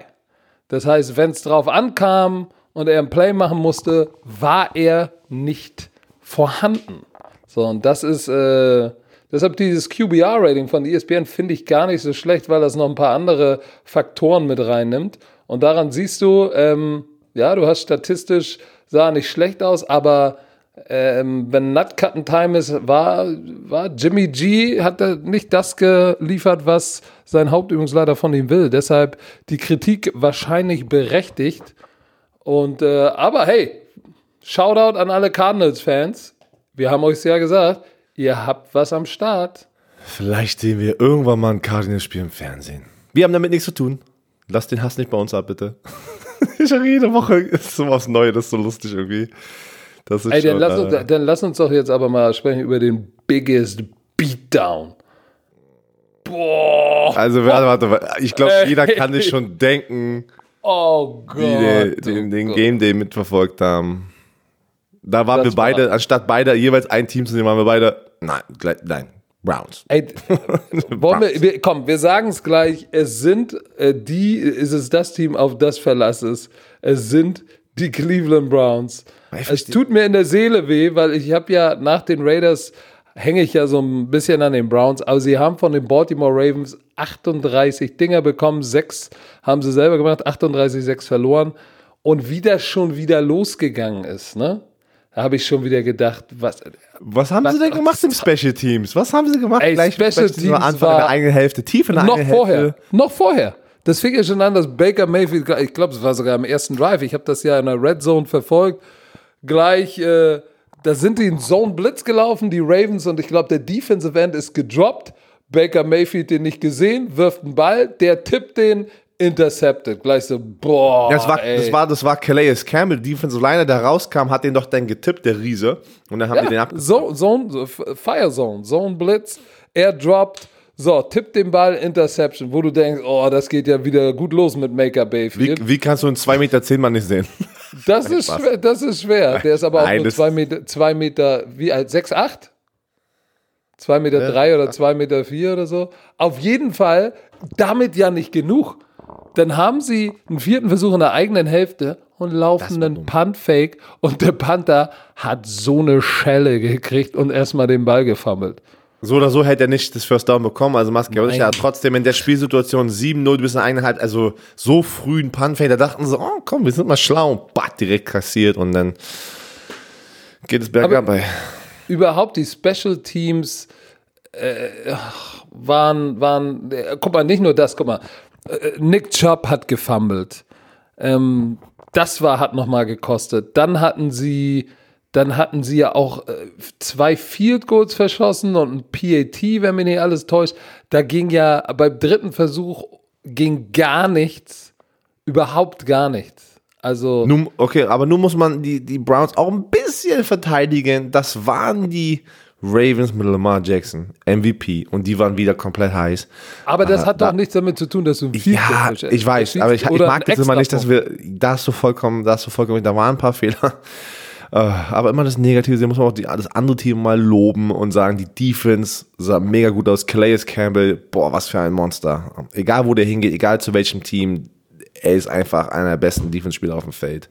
Das heißt, wenn es drauf ankam und er ein Play machen musste, war er nicht vorhanden. So, und das ist, äh, deshalb dieses QBR-Rating von ESPN finde ich gar nicht so schlecht, weil das noch ein paar andere Faktoren mit reinnimmt. Und daran siehst du, ähm, ja, du hast statistisch, sah nicht schlecht aus, aber ähm, wenn Nutcutten Time ist, war, war Jimmy G, hat nicht das geliefert, was sein Hauptübungsleiter von ihm will. Deshalb die Kritik wahrscheinlich berechtigt. Und, äh, aber hey, Shoutout an alle Cardinals-Fans. Wir haben euch ja gesagt, ihr habt was am Start. Vielleicht sehen wir irgendwann mal ein Cardinals-Spiel im Fernsehen. Wir haben damit nichts zu tun. Lass den Hass nicht bei uns ab, bitte. ich habe jede Woche ist sowas Neues, das ist so lustig irgendwie. Das ist Ey, dann schon, lass, uns, äh, dann lass uns doch jetzt aber mal sprechen über den biggest Beatdown. Boah. also warte, warte, ich glaube, jeder kann sich schon denken, Oh Gott. die den, oh den, den Gott. Game Day mitverfolgt haben. Da waren Das wir beide, war- anstatt beide jeweils ein Team zu nehmen, waren wir beide, nein, nein, Browns. Ey, wollen wir, wir, komm, wir sagen es gleich. Es sind äh, die, ist es das Team, auf das Verlass ist. Es sind die Cleveland Browns. Es tut mir in der Seele weh, weil ich habe ja nach den Raiders hänge ich ja so ein bisschen an den Browns, aber sie haben von den Baltimore Ravens 38 Dinger bekommen, sechs haben sie selber gemacht, 38, 6 verloren und wie das schon wieder losgegangen ist, ne? Da habe ich schon wieder gedacht, was, Was haben Was- sie denn gemacht im Special Teams? Was haben sie gemacht? Ey, Gleich Special Teams am Teams Anfang in der war- eigenen Hälfte, tief in der noch eigenen vorher, Hälfte. noch vorher. Das fing ja schon an, dass Baker Mayfield, ich glaube, es war sogar im ersten Drive, ich habe das ja in der Red Zone verfolgt, gleich, äh, da sind die in Zone Blitz gelaufen, die Ravens, und ich glaube, der Defensive End ist gedroppt. Baker Mayfield den nicht gesehen, wirft einen Ball, der tippt den, intercepted. Gleich so, boah. Ja, das war, ey. das war, das war Calais Campbell, Defensive Liner, der rauskam, hat den doch dann getippt, der Riese. Und dann haben die den Ja, ab. Zone, Zone, so, F- Fire Zone, Zone Blitz, er droppt, so, tippt den Ball, Interception, wo du denkst, oh, das geht ja wieder gut los mit Maker Wie, Bayfield. wie kannst du einen 2 Meter 10 Mann nicht sehen? Das ist Spaß. schwer, das ist schwer. Der ist aber auch Nein, nur das- zwei Meter, zwei Meter, wie alt? 6'8? 2 Meter drei oder 2 Meter vier oder so. Auf jeden Fall, damit ja nicht genug. Dann haben sie einen vierten Versuch in der eigenen Hälfte und laufen einen Punt-Fake und der Panther hat so eine Schelle gekriegt und erstmal den Ball gefummelt. So oder so hätte er nicht das First Down bekommen. Also Maske hat trotzdem in der Spielsituation 7-0 bis in eine Halbzeit, also so früh ein Punt-Fake, da dachten sie, oh komm, wir sind mal schlau und bat direkt kassiert und dann geht es bergab bei. überhaupt die Special Teams äh, waren, waren, äh, guck mal, nicht nur das, guck mal, Nick Chubb hat gefummelt. Ähm, das war, hat nochmal gekostet. Dann hatten sie, dann hatten sie ja auch äh, zwei Field Goals verschossen und ein PAT, wenn mich nicht alles täuscht. Da ging ja beim dritten Versuch ging gar nichts, überhaupt gar nichts. Also Nun, okay, aber nun muss man die, die Browns auch ein bisschen verteidigen. Das waren die Ravens mit Lamar Jackson, MVP, und die waren wieder komplett heiß. Aber das Ah, hat da- doch nichts damit zu tun, dass du ein Ja, ich weiß, aber ich, ich mag das immer nicht, dass wir, da hast du vollkommen, da hast du vollkommen, da waren ein paar Fehler. Äh, Aber immer das Negative, sehen, muss man auch die, das andere Team mal loben und sagen, die Defense sah mega gut aus. Calais Campbell, boah, was für ein Monster. Egal wo der hingeht, egal zu welchem Team, er ist einfach einer der besten Defense-Spieler auf dem Feld.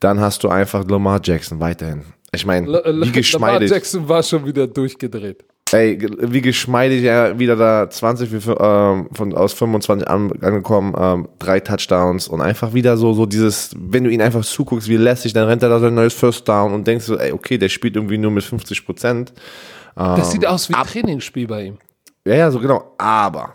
Dann hast du einfach Lamar Jackson weiterhin. Ich meine, wie Lamar geschmeidig. Jackson war schon wieder durchgedreht. Ey, wie geschmeidig er wieder da 20 wie, ähm, von, aus 25 an, angekommen, ähm, drei Touchdowns und einfach wieder so, so dieses, wenn du ihn einfach zuguckst, wie lässig, dann rennt er da sein neues First Down und denkst so, ey, okay, der spielt irgendwie nur mit 50 Prozent. Das sieht aus wie ein Trainingsspiel bei ihm. Ja, ja, so genau. Aber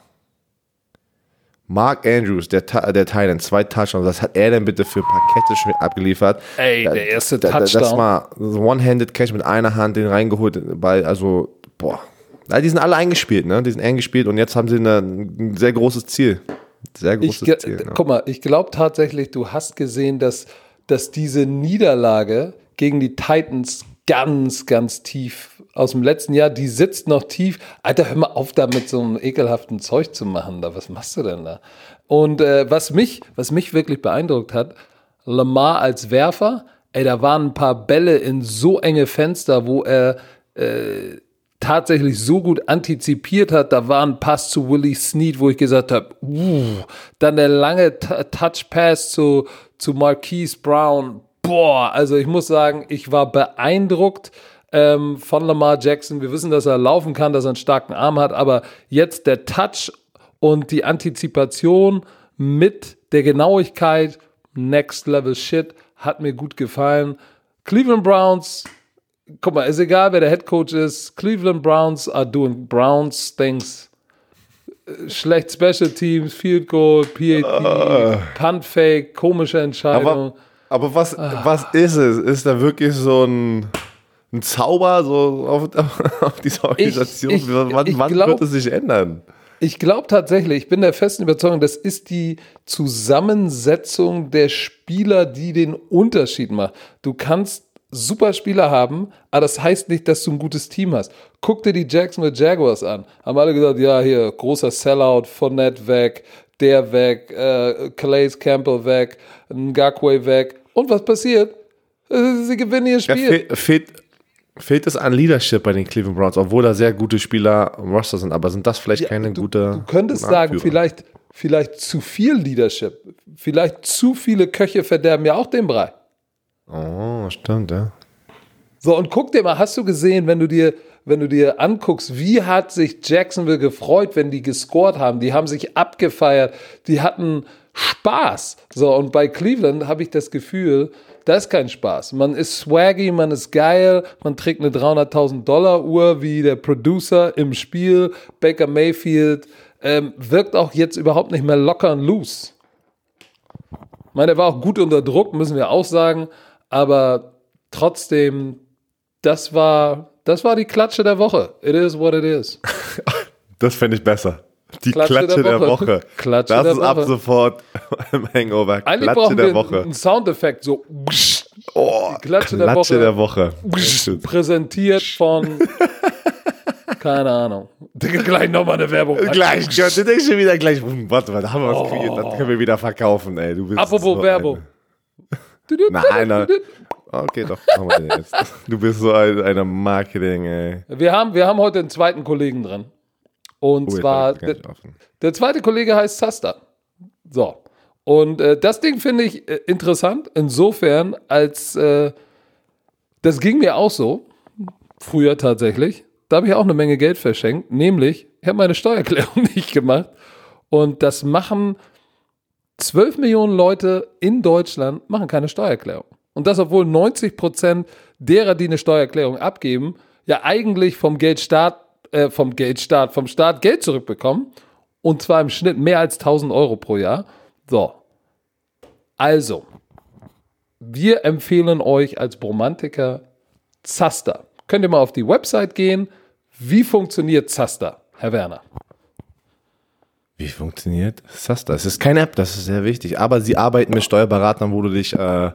Mark Andrews, der, der Thailand, zwei Touchdowns, was hat er denn bitte für Pakete schon abgeliefert? Ey, Da- der erste da- da- Das Touchdown. war One-Handed Catch mit einer Hand, den reingeholt, Ball, also, boah. Ja, die sind alle eingespielt, ne? Die sind eingespielt und jetzt haben sie eine, ein sehr großes Ziel. Sehr Ich, großes ge- Ziel. Ne? Guck mal, ich glaube tatsächlich, du hast gesehen, dass, dass diese Niederlage gegen die Titans ganz, ganz tief aus dem letzten Jahr, die sitzt noch tief. Alter, hör mal auf, da mit so einem ekelhaften Zeug zu machen. Da, was machst du denn da? Und äh, was, mich, was mich wirklich beeindruckt hat, Lamar als Werfer, ey, da waren ein paar Bälle in so enge Fenster, wo er äh, tatsächlich so gut antizipiert hat. Da war ein Pass zu Willie Snead, wo ich gesagt habe, uh, dann der lange Touch Pass zu, zu Marquise Brown. Boah, also ich muss sagen, ich war beeindruckt ähm, von Lamar Jackson. Wir wissen, dass er laufen kann, dass er einen starken Arm hat, aber jetzt der Touch und die Antizipation mit der Genauigkeit, Next Level Shit, hat mir gut gefallen. Cleveland Browns, guck mal, ist egal, wer der Head Coach ist. Cleveland Browns are doing Browns things. Schlecht Special Teams, Field Goal, PAT, uh. Punt Fake, komische Entscheidung. Aber, aber was, ah. was ist es? Ist da wirklich so ein, ein Zauber so auf, auf diese Organisation? Ich, ich, wann, ich wann glaub, wird es sich ändern? Ich glaube tatsächlich, ich bin der festen Überzeugung, das ist die Zusammensetzung der Spieler, die den Unterschied macht. Du kannst super Spieler haben, aber das heißt nicht, dass du ein gutes Team hast. Guck dir die Jacksonville Jaguars an. Haben alle gesagt, ja, hier, großer Sellout, Fournette weg, der weg, äh, Calais Campbell weg, Ngakwe weg. Und was passiert? Äh, sie gewinnen ihr Spiel. Ja, fehlt, fehlt es an Leadership bei den Cleveland Browns, obwohl da sehr gute Spieler im Roster sind, aber sind das vielleicht ja, keine du, gute. Du könntest sagen, vielleicht, vielleicht zu viel Leadership, vielleicht zu viele Köche verderben ja auch den Brei. Oh, stimmt, ja. So, und guck dir mal, hast du gesehen, wenn du dir, wenn du dir anguckst, wie hat sich Jacksonville gefreut, wenn die gescored haben? Die haben sich abgefeiert, die hatten Spaß. So, und bei Cleveland habe ich das Gefühl, das ist kein Spaß. Man ist swaggy, man ist geil, man trägt eine 300.000 Dollar Uhr wie der Producer im Spiel. Baker Mayfield ähm, wirkt auch jetzt überhaupt nicht mehr locker und loose. Ich meine, er war auch gut unter Druck, müssen wir auch sagen, aber trotzdem, das war, das war die Klatsche der Woche. It is what it is. Das fände ich besser. Die Klatsche, Klatsche der, der Woche. Klatsche das der ist Woche. ab sofort im Hangover. Eigentlich Klatsche brauchen der wir Woche. Einen Soundeffekt, so. Oh, Klatsche, Klatsche der Woche. Der Woche. Präsentiert von. keine Ahnung. Gleich nochmal eine Werbung. Gleich, du denkst schon wieder gleich, hm, warte mal, da haben wir was oh. kreiert, das können wir wieder verkaufen, ey. Du bist Apropos so Werbung. Nein, nein. Okay, doch, machen wir den jetzt. Du bist so ein, eine Marketing, ey. Wir haben, wir haben heute einen zweiten Kollegen dran. Und oh, zwar, der, der, zweite Kollege heißt Sasta. So. Und äh, das Ding finde ich äh, interessant, insofern, als äh, das ging mir auch so, früher tatsächlich. Da habe ich auch eine Menge Geld verschenkt, nämlich, ich habe meine Steuererklärung nicht gemacht. Und das machen 12 Millionen Leute in Deutschland, machen keine Steuererklärung. Und das, obwohl 90 Prozent derer, die eine Steuererklärung abgeben, ja eigentlich vom Geldstaat äh, vom Geldstaat, vom Staat Geld zurückbekommen. Und zwar im Schnitt mehr als 1000 Euro pro Jahr. So. Also, wir empfehlen euch als Bromantiker Zaster. Könnt ihr mal auf die Website gehen. Wie funktioniert Zaster, Herr Werner? Wie funktioniert Zaster? Es ist keine App, das ist sehr wichtig. Aber sie arbeiten mit Steuerberatern, wo du dich äh,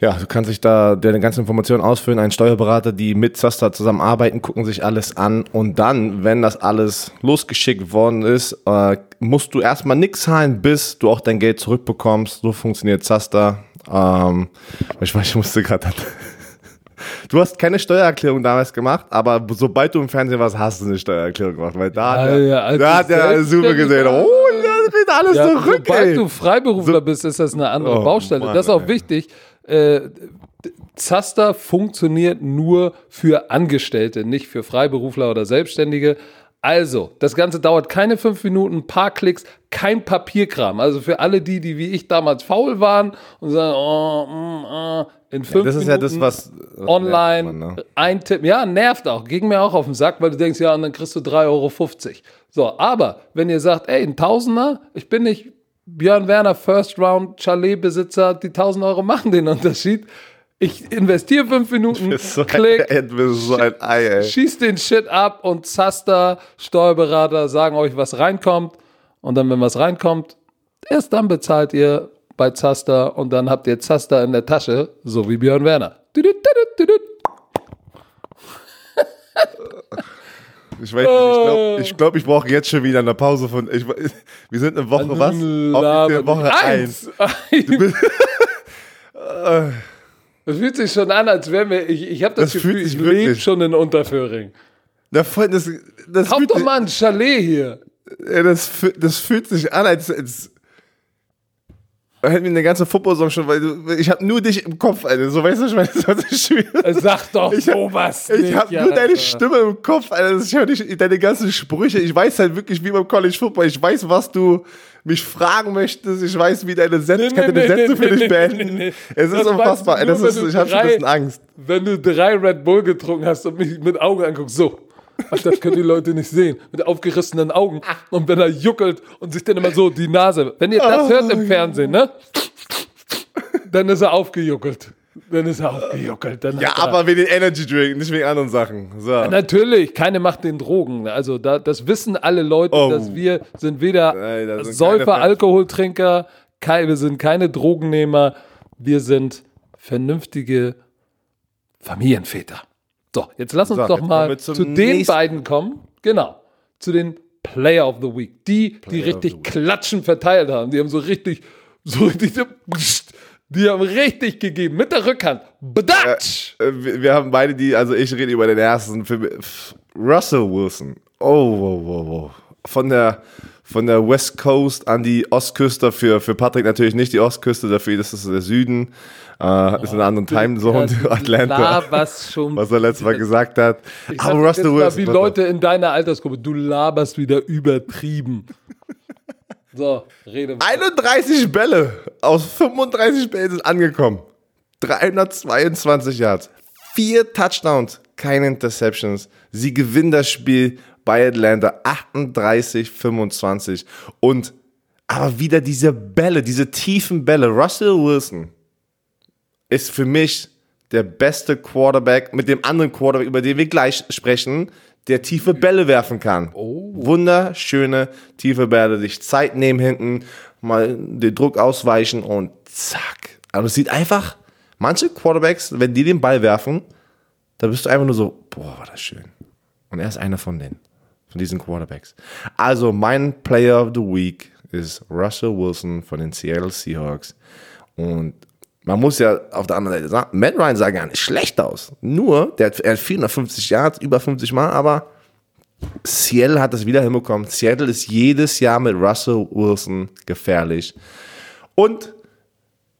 ja, du kannst dich da deine ganzen Informationen ausfüllen. Ein Steuerberater, die mit Zaster zusammenarbeiten, gucken sich alles an und dann, wenn das alles losgeschickt worden ist, äh, musst du erstmal nichts zahlen, bis du auch dein Geld zurückbekommst. So funktioniert Zaster. Ähm, ich weiß, ich musste gerade Du hast keine Steuererklärung damals gemacht, aber sobald du im Fernsehen warst, hast du eine Steuererklärung gemacht, weil da, ja, ja, also da hat der Suche gesehen, oh, das geht alles ja, zurück. Sobald ey. du Freiberufler so, bist, ist das eine andere oh, Baustelle. Mann, das ist auch ey. wichtig äh, Zaster funktioniert nur für Angestellte, nicht für Freiberufler oder Selbstständige. Also, das Ganze dauert keine fünf Minuten, paar Klicks, kein Papierkram. Also für alle die, die wie ich damals faul waren und sagen, oh, mm, oh, in fünf ja, das ist Minuten ja das, was, was online man, ne? eintippen. Ja, nervt auch. Ging mir auch auf den Sack, weil du denkst, ja, und dann kriegst du 3,50 Euro. So, aber wenn ihr sagt, ey, ein Tausender, ich bin nicht Björn Werner, First Round Chalet-Besitzer, die 1000 Euro machen den Unterschied. Ich investiere fünf Minuten, so klick, ein, so ein Ei, ey. schieß den Shit ab und Zaster, Steuerberater sagen euch, was reinkommt. Und dann, wenn was reinkommt, erst dann bezahlt ihr bei Zaster und dann habt ihr Zaster in der Tasche, so wie Björn Werner. Ich weiß nicht, ich glaube, ich, glaub, ich brauche jetzt schon wieder eine Pause von. Ich, wir sind eine Woche was? Offiziell Woche 1. Das fühlt sich schon an, als wären wir. Ich, ich habe das, das Gefühl, ich lebe schon in Unterföhring. Da voll, das, das, fühlt doch mal ein Chalet hier. das, das fühlt sich an, als, als hätten wir eine ganze Football-Song schon, weil du, ich habe nur dich im Kopf, Alter. So weißt du, ich meine, das so schwierig. Sag doch Ich hab- sowas Ich habe nur Alter. deine Stimme im Kopf, Alter. Ich höre dich, deine ganzen Sprüche. Ich weiß halt wirklich, wie beim College Football. Ich weiß, was du mich fragen möchtest. Ich weiß, wie deine Sätze, ich kann nee, deine nee, Sätze für nee, dich nee, beenden. nee, nee. Es ist Das unfassbar. weißt du Das nur, ist, ich habe schon ein bisschen Angst. Wenn du drei Red Bull getrunken hast und mich mit Augen anguckst, so. Ach, das können die Leute nicht sehen. Mit aufgerissenen Augen. Und wenn er juckelt und sich dann immer so die Nase. Wenn ihr das Oh, hört im Fernsehen, ne? Dann ist er aufgejuckelt. Dann ist er aufgejuckelt. Dann Ja, er- aber wegen den Energy Drink, nicht wegen anderen Sachen. So. Natürlich, keine macht den Drogen. Also da, das wissen alle Leute, Oh. dass wir sind weder da sind Säufer, Alkoholtrinker, kei- wir sind keine Drogennehmer, wir sind vernünftige Familienväter. So, jetzt lass uns So, doch mal zu den beiden kommen. Genau, zu den Player of the Week. Die, die of richtig. Klatschen verteilt haben. Die haben so richtig, so richtig, die haben richtig gegeben. Mit der Rückhand. Bedatsch! Äh, wir, wir haben beide die, also ich rede über den ersten Film. Russell Wilson. Oh, wow, wow, wow. Von der, von der West Coast an die Ostküste, für, für Patrick natürlich nicht die Ostküste, dafür ist es der Süden. Äh, ist in einer anderen Timezone, Atlanta. Laberst schon. Was er letztes Mal gesagt hat. Ich Aber Russell mal, Wilson. wie. Leute in deiner Altersgruppe, du laberst wieder übertrieben. So, rede. 31 Bälle aus 35 Bällen sind angekommen. 322 Yards. Vier Touchdowns, keine Interceptions. Sie gewinnen das Spiel bei Atlanta 38-25. Und aber wieder diese Bälle, diese tiefen Bälle. Russell Wilson ist für mich der beste Quarterback mit dem anderen Quarterback, über den wir gleich sprechen, der tiefe Bälle werfen kann. Wunderschöne tiefe Bälle, sich Zeit nehmen hinten, mal den Druck ausweichen und zack. Also es sieht einfach, manche Quarterbacks, wenn die den Ball werfen, da bist du einfach nur so, boah, war das schön. Und er ist einer von denen, von diesen Quarterbacks. Also mein Player of the Week ist Russell Wilson von den Seattle Seahawks. Und man muss ja auf der anderen Seite sagen, Matt Ryan sah gar nicht schlecht aus. Nur, der hat, er hat 450 Yards, über 50 Mal, aber Seattle hat das wieder hinbekommen. Seattle ist jedes Jahr mit Russell Wilson gefährlich. Und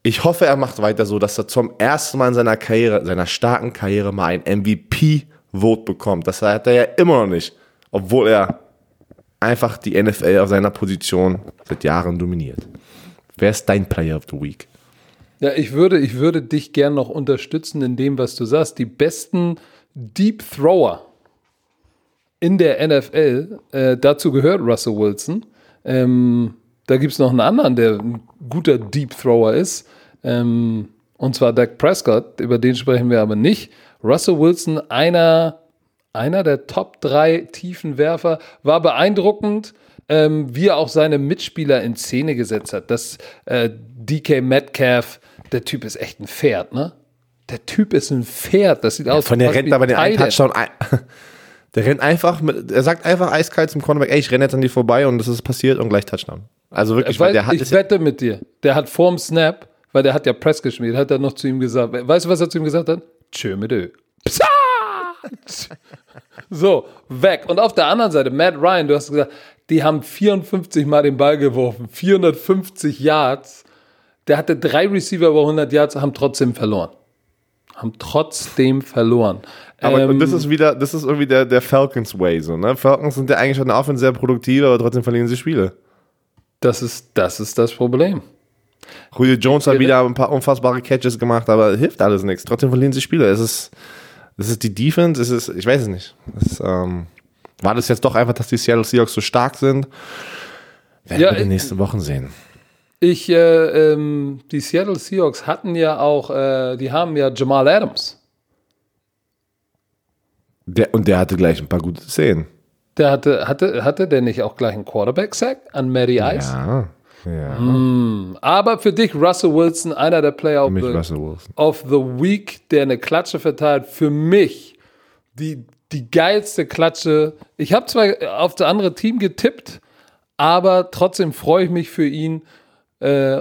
ich hoffe, er macht weiter so, dass er zum ersten Mal in seiner Karriere, seiner starken Karriere mal ein MVP-Vote bekommt. Das hat er ja immer noch nicht, obwohl er einfach die NFL auf seiner Position seit Jahren dominiert. Wer ist dein Player of the Week? Ja, ich würde, ich würde dich gern noch unterstützen in dem, was du sagst. Die besten Deep Thrower in der NFL, äh, dazu gehört Russell Wilson. Ähm, da gibt es noch einen anderen, der ein guter Deep Thrower ist. Ähm, und zwar Dak Prescott, über den sprechen wir aber nicht. Russell Wilson, einer, einer der Top 3 Tiefenwerfer, war beeindruckend, ähm, wie er auch seine Mitspieler in Szene gesetzt hat. Das äh, DK Metcalf, der Typ ist echt ein Pferd, ne? Der Typ ist ein Pferd, das sieht aus Von der rennt aber den einen. Touchdown ein. Der rennt einfach, mit, er sagt einfach eiskalt zum Cornerback, ey, ich renne jetzt an die vorbei und das ist passiert und gleich Touchdown. Also wirklich, weil Weil, der hat ich ja, wette mit dir, der hat vorm Snap, weil der hat ja Press gespielt, hat er noch zu ihm gesagt, weißt du, was er zu ihm gesagt hat? Tschö mit Ö. Psa! So, weg. Und auf der anderen Seite, Matt Ryan, du hast gesagt, die haben 54 Mal den Ball geworfen, 450 Yards. Der hatte drei Receiver über 100 Yards, haben trotzdem verloren. Haben trotzdem verloren. aber Ähm, das ist wieder, das ist irgendwie der, der Falcons Way, so, ne? Falcons sind ja eigentlich schon Offense sehr produktiv, aber trotzdem verlieren sie Spiele. das, ist, das ist das Problem. Julio Jones hat wieder ein paar unfassbare Catches gemacht, aber hilft alles nichts. Trotzdem verlieren sie Spiele. Es ist, es ist die Defense, es ist, ich weiß es nicht. Es, ähm, war das jetzt doch einfach, dass die Seattle Seahawks so stark sind? Werden Ja, wir in den ich- nächsten Wochen sehen. Ich, äh, ähm, die Seattle Seahawks hatten ja auch, äh, die haben ja Jamal Adams. Der, und der hatte gleich ein paar gute Szenen. Der hatte, hatte, hatte der nicht auch gleich einen Quarterback-Sack an Matty Ice? Ja, ja. Aber für dich Russell Wilson, einer der Player of the, of the Week, der eine Klatsche verteilt. Für mich die, die geilste Klatsche. Ich habe zwar auf das andere Team getippt, aber trotzdem freue ich mich für ihn äh,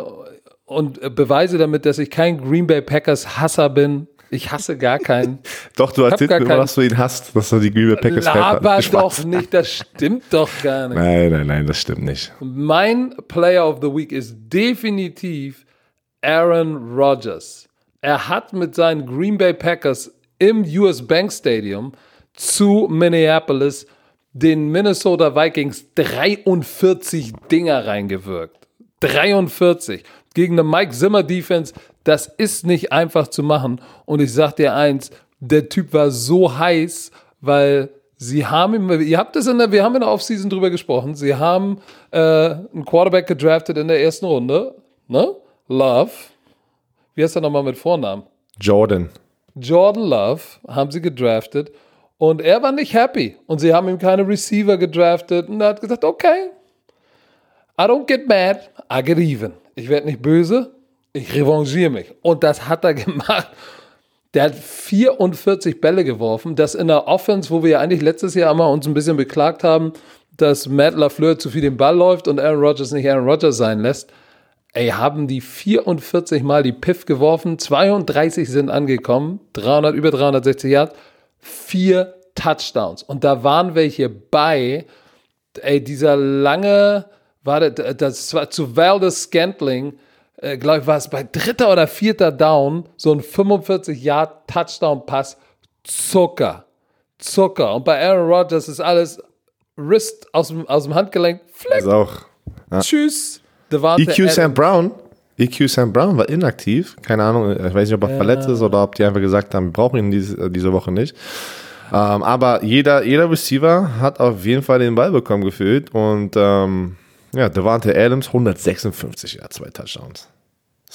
und beweise damit, dass ich kein Green Bay Packers Hasser bin. Ich hasse gar keinen. Doch, du erzählst mir immer, dass du ihn hast, dass du die Green Bay Packers Laber doch nicht, das stimmt doch gar nicht. Nein, nein, nein, das stimmt nicht. Mein Player of the Week ist definitiv Aaron Rodgers. Er hat mit seinen Green Bay Packers im US Bank Stadium zu Minneapolis den Minnesota Vikings 43 Dinger reingewirkt. 43 gegen eine Mike Zimmer Defense. Das ist nicht einfach zu machen. Und ich sag dir eins, der Typ war so heiß, weil sie haben ihm, ihr habt es in der, wir haben in der Offseason drüber gesprochen, sie haben äh, einen Quarterback gedraftet in der ersten Runde, ne? Love. Wie heißt er nochmal mit Vornamen? Jordan. Jordan Love haben sie gedraftet und er war nicht happy und sie haben ihm keine Receiver gedraftet und er hat gesagt, okay, I don't get mad, I get even. Ich werde nicht böse, ich revanchiere mich. Und das hat er gemacht. Der hat 44 Bälle geworfen, das in der Offense, wo wir ja eigentlich letztes Jahr immer uns ein bisschen beklagt haben, dass Matt LaFleur zu viel den Ball läuft und Aaron Rodgers nicht Aaron Rodgers sein lässt. Ey, haben die 44 Mal die Piff geworfen, 32 sind angekommen, 300, über 360 Yards, vier Touchdowns. Und da waren welche bei, ey, dieser lange, war das, das war zu Valdez Scantling, äh, glaube ich, war es bei dritter oder vierter Down, so ein 45 Yard Touchdown-Pass, Zucker. Zucker. Und bei Aaron Rodgers ist alles Wrist aus dem, aus dem Handgelenk, flick. Ist auch. Ja. Tschüss. Devante EQ Sam Brown. EQ Sam Brown war inaktiv. Keine Ahnung, ich weiß nicht, ob er ja. verletzt ist oder ob die einfach gesagt haben, wir brauchen ihn diese, diese Woche nicht. Ähm, aber jeder, jeder Receiver hat auf jeden Fall den Ball bekommen gefühlt. Und ähm, ja, Devante Adams 156, ja, zwei Touchdowns.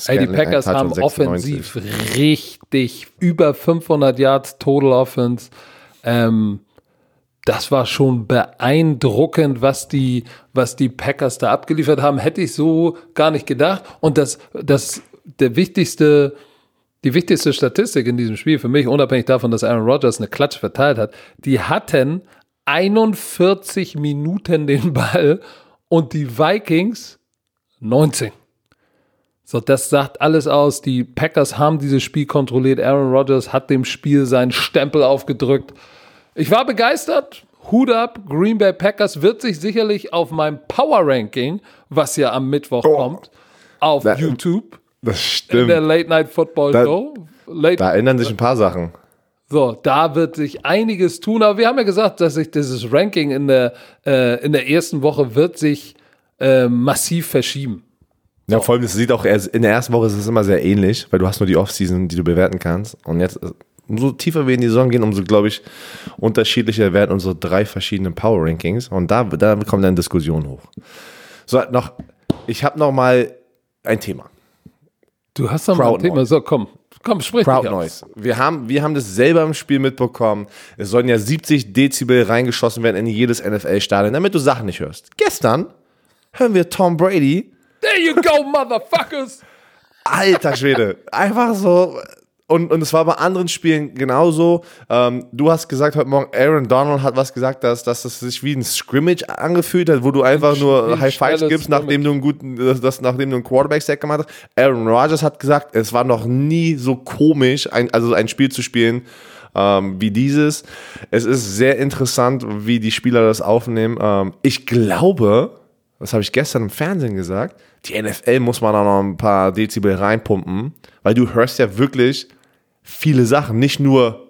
Ey, die Packers haben 96. offensiv richtig über 500 Yards Total Offense. Ähm, das war schon beeindruckend, was die, was die Packers da abgeliefert haben. Hätte ich so gar nicht gedacht. Und das, das, der wichtigste, die wichtigste Statistik in diesem Spiel für mich, unabhängig davon, dass Aaron Rodgers eine Klatsch verteilt hat, die hatten 41 Minuten den Ball und die Vikings 19. So, das sagt alles aus. Die Packers haben dieses Spiel kontrolliert. Aaron Rodgers hat dem Spiel seinen Stempel aufgedrückt. Ich war begeistert. Hut up, Green Bay Packers wird sich sicherlich auf meinem Power Ranking, was ja am Mittwoch oh. kommt, auf da, YouTube. Das stimmt. In der Late Night Football da, Show. Late da ändern sich ein paar Sachen. So, da wird sich einiges tun. Aber wir haben ja gesagt, dass sich dieses Ranking in der, äh, in der ersten Woche wird sich äh, massiv verschieben. Ja, vor allem, es sieht auch, in der ersten Woche ist es immer sehr ähnlich, weil du hast nur die Offseason, die du bewerten kannst. Und jetzt umso tiefer wir in die Saison gehen, umso, glaube ich, unterschiedlicher werden unsere drei verschiedenen Power Rankings. Und da, da kommt dann Diskussion hoch. So, noch, ich habe noch mal ein Thema. Du hast noch mal ein Thema. So, komm, komm, sprich Crowd Noise. Wir haben, wir haben das selber im Spiel mitbekommen. Es sollen ja 70 Dezibel reingeschossen werden in jedes NFL-Stadion, damit du Sachen nicht hörst. Gestern hören wir Tom Brady. There you go, motherfuckers! Alter Schwede. Einfach so und, und es war bei anderen Spielen genauso. Ähm, du hast gesagt heute Morgen, Aaron Donald hat was gesagt, dass, dass es sich wie ein Scrimmage angefühlt hat, wo du einfach nur High Fives gibst, nachdem du einen guten, das, nachdem du einen Quarterback-Sack gemacht hast. Aaron Rodgers hat gesagt, es war noch nie so komisch, ein, also ein Spiel zu spielen, ähm, wie dieses. Es ist sehr interessant, wie die Spieler das aufnehmen. Ähm, ich glaube, das habe ich gestern im Fernsehen gesagt, die NFL muss man da noch ein paar Dezibel reinpumpen, weil du hörst ja wirklich viele Sachen. Nicht nur,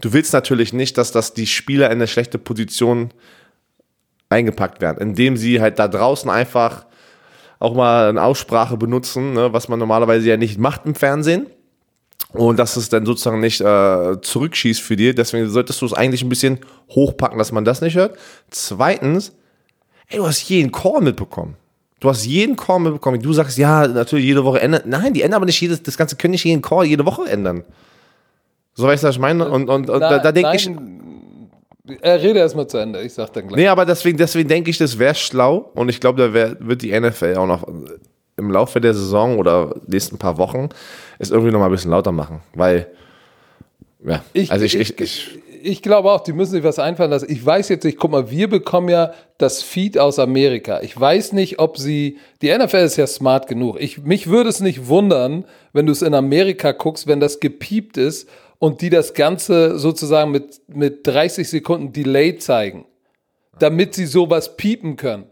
du willst natürlich nicht, dass das die Spieler in eine schlechte Position eingepackt werden, indem sie halt da draußen einfach auch mal eine Aussprache benutzen, ne, was man normalerweise ja nicht macht im Fernsehen. Und dass es dann sozusagen nicht äh, zurückschießt für dir. Deswegen solltest du es eigentlich ein bisschen hochpacken, dass man das nicht hört. Zweitens, ey, du hast jeden Call mitbekommen. Du hast jeden Call mitbekommen. Du sagst, ja, natürlich jede Woche ändern. Nein, die ändern aber nicht jedes, das Ganze können nicht jeden Call jede Woche ändern. So weißt du, was ich meine? Und, und, und Na, da, da denke ich. Er rede erstmal zu Ende, ich sag dann gleich. Nee, aber deswegen, deswegen denke ich, das wäre schlau und ich glaube, da wär, wird die NFL auch noch im Laufe der Saison oder nächsten paar Wochen es irgendwie noch mal ein bisschen lauter machen, weil ja, ich, also ich, ich, ich, ich, glaube auch, die müssen sich was einfallen lassen. Ich weiß jetzt nicht, guck mal, wir bekommen ja das Feed aus Amerika. Ich weiß nicht, ob sie, die NFL ist ja smart genug. Ich, mich würde es nicht wundern, wenn du es in Amerika guckst, wenn das gepiept ist und die das Ganze sozusagen mit, mit 30 Sekunden Delay zeigen, damit sie sowas piepen können.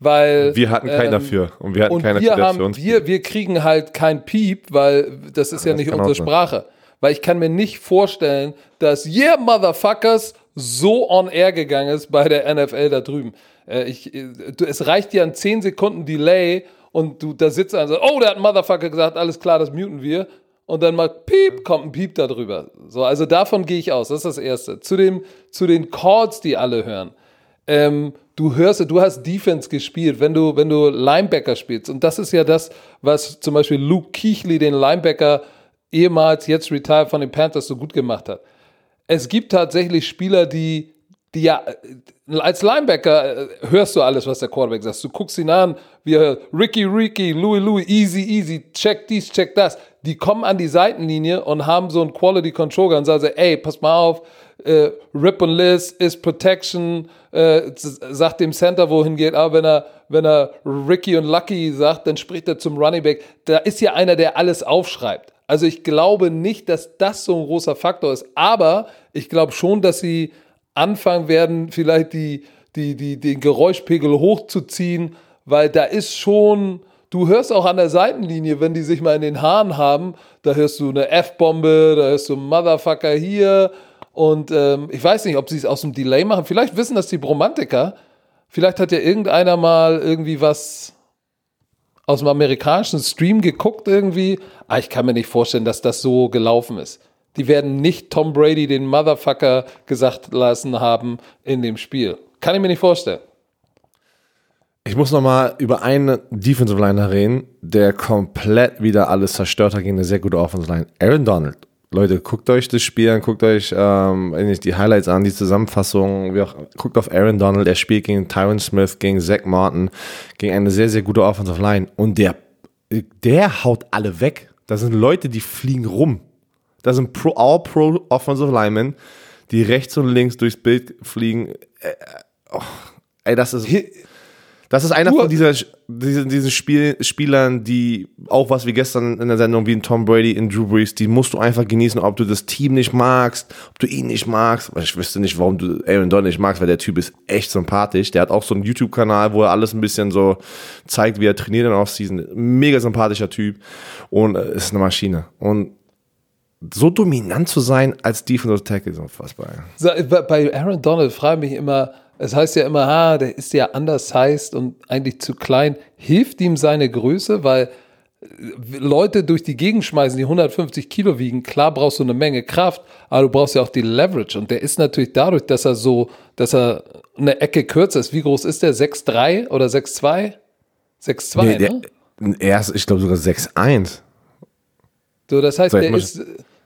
Weil, Wir hatten keinen ähm, dafür und wir hatten und keine wir, haben, Situations- wir, wir kriegen halt kein Piep, weil das ist ja das nicht unsere. Sprache. Weil ich kann mir nicht vorstellen, dass Yeah Motherfuckers so on air gegangen ist bei der NFL da drüben. Äh, ich, äh, du, es reicht ja ein 10 Sekunden Delay und du da sitzt einer und sagt, oh, der hat Motherfucker gesagt, alles klar, das muten wir. Und dann mal Piep, kommt ein Piep da drüber. So, also davon gehe ich aus. Das ist das Erste. Zu, dem, zu den Calls, die alle hören ähm, du hörst, du hast Defense gespielt, wenn du, wenn du Linebacker spielst. Und das ist ja das, was zum Beispiel Luke Keighley, den Linebacker, ehemals jetzt retired von den Panthers, so gut gemacht hat. Es gibt tatsächlich Spieler, die, die ja, äh, als Linebacker äh, hörst du alles, was der Quarterback sagt. Du guckst ihn an, wie er, Ricky, Ricky, Louis, Louis, easy, easy, check dies, check das. Die kommen an die Seitenlinie und haben so ein Quality Control Gun und sagen, ey, pass mal auf, äh, Rip und Liz ist Protection, äh, sagt dem Center, wohin geht, aber wenn er, wenn er Ricky und Lucky sagt, dann spricht er zum Running Back. Da ist ja einer, der alles aufschreibt. Also ich glaube nicht, dass das so ein großer Faktor ist, aber ich glaube schon, dass sie anfangen werden, vielleicht die, die, die, den Geräuschpegel hochzuziehen, weil da ist schon, du hörst auch an der Seitenlinie, wenn die sich mal in den Haaren haben, da hörst du eine F-Bombe, da hörst du Motherfucker hier und ähm, ich weiß nicht, ob sie es aus dem Delay machen. Vielleicht wissen das die Bromantiker. Vielleicht hat ja irgendeiner mal irgendwie was aus dem amerikanischen Stream geguckt irgendwie. Ah, ich kann mir nicht vorstellen, dass das so gelaufen ist. Die werden nicht Tom Brady den Motherfucker gesagt lassen haben in dem Spiel. Kann ich mir nicht vorstellen. Ich muss nochmal über einen Defensive Liner reden, der komplett wieder alles zerstört hat gegen eine sehr gute Offensive Line. Aaron Donald. Leute, guckt euch das Spiel an, guckt euch ähm, die Highlights an, die Zusammenfassung, wie auch, guckt auf Aaron Donald, er spielt gegen Tyron Smith, gegen Zach Martin, gegen eine sehr, sehr gute Offensive Line und der, der haut alle weg. Da sind Leute, die fliegen rum. Da sind Pro, All-Pro Offensive Linemen, die rechts und links durchs Bild fliegen. Äh, äh, oh, ey, das ist... Das ist einer von dieser, diesen, diesen Spiel, Spielern, die auch was wie gestern in der Sendung wie ein Tom Brady in Drew Brees, die musst du einfach genießen, ob du das Team nicht magst, ob du ihn nicht magst. Ich wüsste nicht, warum du Aaron Donald nicht magst, weil der Typ ist echt sympathisch. Der hat auch so einen YouTube-Kanal, wo er alles ein bisschen so zeigt, wie er trainiert in der Offseason. Mega sympathischer Typ und äh, ist eine Maschine. Und so dominant zu sein als Defensive Tackle ist unfassbar. So, Bei Aaron Donald frage ich mich immer, es heißt ja immer, ah, der ist ja undersized und eigentlich zu klein. Hilft ihm seine Größe? Weil äh, Leute durch die Gegend schmeißen, die 150 Kilo wiegen, klar brauchst du eine Menge Kraft, aber du brauchst ja auch die Leverage. Und der ist natürlich dadurch, dass er so, dass er eine Ecke kürzer ist. Wie groß ist der? 6'3 oder 6'2? 6'2, Nee, der, ne? er ist, ich glaube, sogar 6'1. So, das heißt, der mal, ist,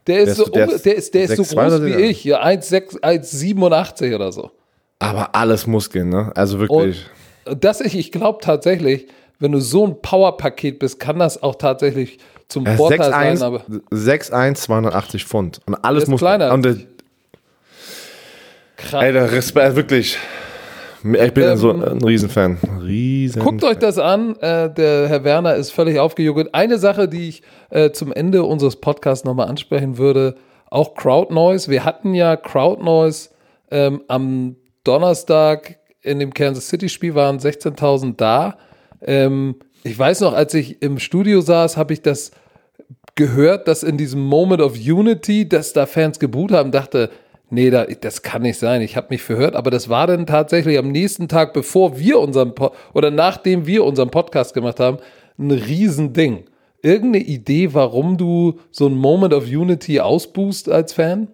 der ist, der so, ist- der ist der ist, der ist so 6'2 groß wie ich, ja, 1,6 1,87 oder so. Aber alles Muskeln, ne? Also wirklich. Und das ich, ich glaube tatsächlich, wenn du so ein Powerpaket bist, kann das auch tatsächlich zum ist Vorteil sein, 6'1, aber 6'1, 280 Pfund. Und alles muss. kleiner Und der, krass. ey, der Respekt, wirklich. Ich bin Ähm, so ein Riesenfan. Riesen. Guckt euch das an. Äh, der Herr Werner ist völlig aufgejuckelt. Eine Sache, die ich äh, zum Ende unseres Podcasts nochmal ansprechen würde, auch Crowd Noise. Wir hatten ja Crowd Noise ähm, am Donnerstag in dem Kansas City Spiel waren 16.000 da. Ähm, ich weiß noch, als ich im Studio saß, habe ich das gehört, dass in diesem Moment of Unity, dass da Fans geboot haben, dachte, nee, da, das kann nicht sein. Ich habe mich verhört, aber das war dann tatsächlich am nächsten Tag, bevor wir unseren po oder nachdem wir unseren Podcast gemacht haben, ein Riesending. Irgendeine Idee, warum du so ein Moment of Unity ausboost als Fan?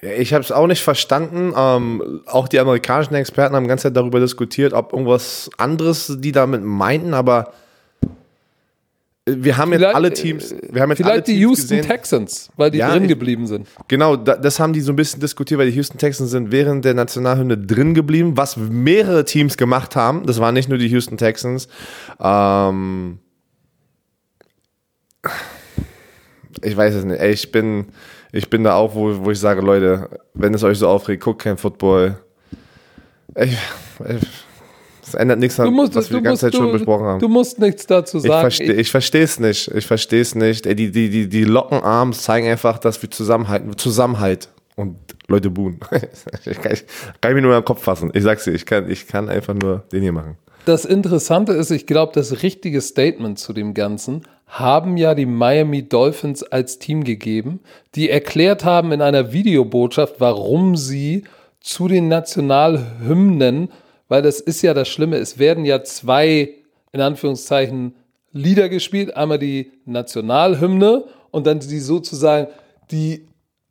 Ich habe es auch nicht verstanden. Ähm, auch die amerikanischen Experten haben die ganze Zeit darüber diskutiert, ob irgendwas anderes die damit meinten, aber wir haben jetzt Vielleicht- alle Teams, wir haben jetzt alle Vielleicht die Teams Houston gesehen. Texans, weil die Ja, drin geblieben sind. Genau, da, das haben die so ein bisschen diskutiert, weil die Houston Texans sind während der Nationalhymne drin geblieben, was mehrere Teams gemacht haben. Das waren nicht nur die Houston Texans. Ähm, ich weiß es nicht. Ey, ich bin, ich bin da auch, wo, wo ich sage, Leute, wenn es euch so aufregt, guckt kein Football. Ich, ich, Das ändert nichts an, musst, was wir die ganze Zeit du, schon besprochen haben. Du musst nichts dazu Ich sagen. ich verstehe es nicht. Ich verstehe es nicht. Ey, die, die, die, die Lockenarms zeigen einfach, dass wir zusammenhalten. Zusammenhalt. Und Leute buhen. ich kann, ich kann mir nur am Kopf fassen. Ich sag's dir, ich kann, ich kann einfach nur den hier machen. Das Interessante ist, ich glaube, das richtige Statement zu dem Ganzen haben ja die Miami Dolphins als Team gegeben, die erklärt haben in einer Videobotschaft, warum sie zu den Nationalhymnen, weil das ist ja das Schlimme, es werden ja zwei, in Anführungszeichen, Lieder gespielt. Einmal die Nationalhymne und dann die sozusagen die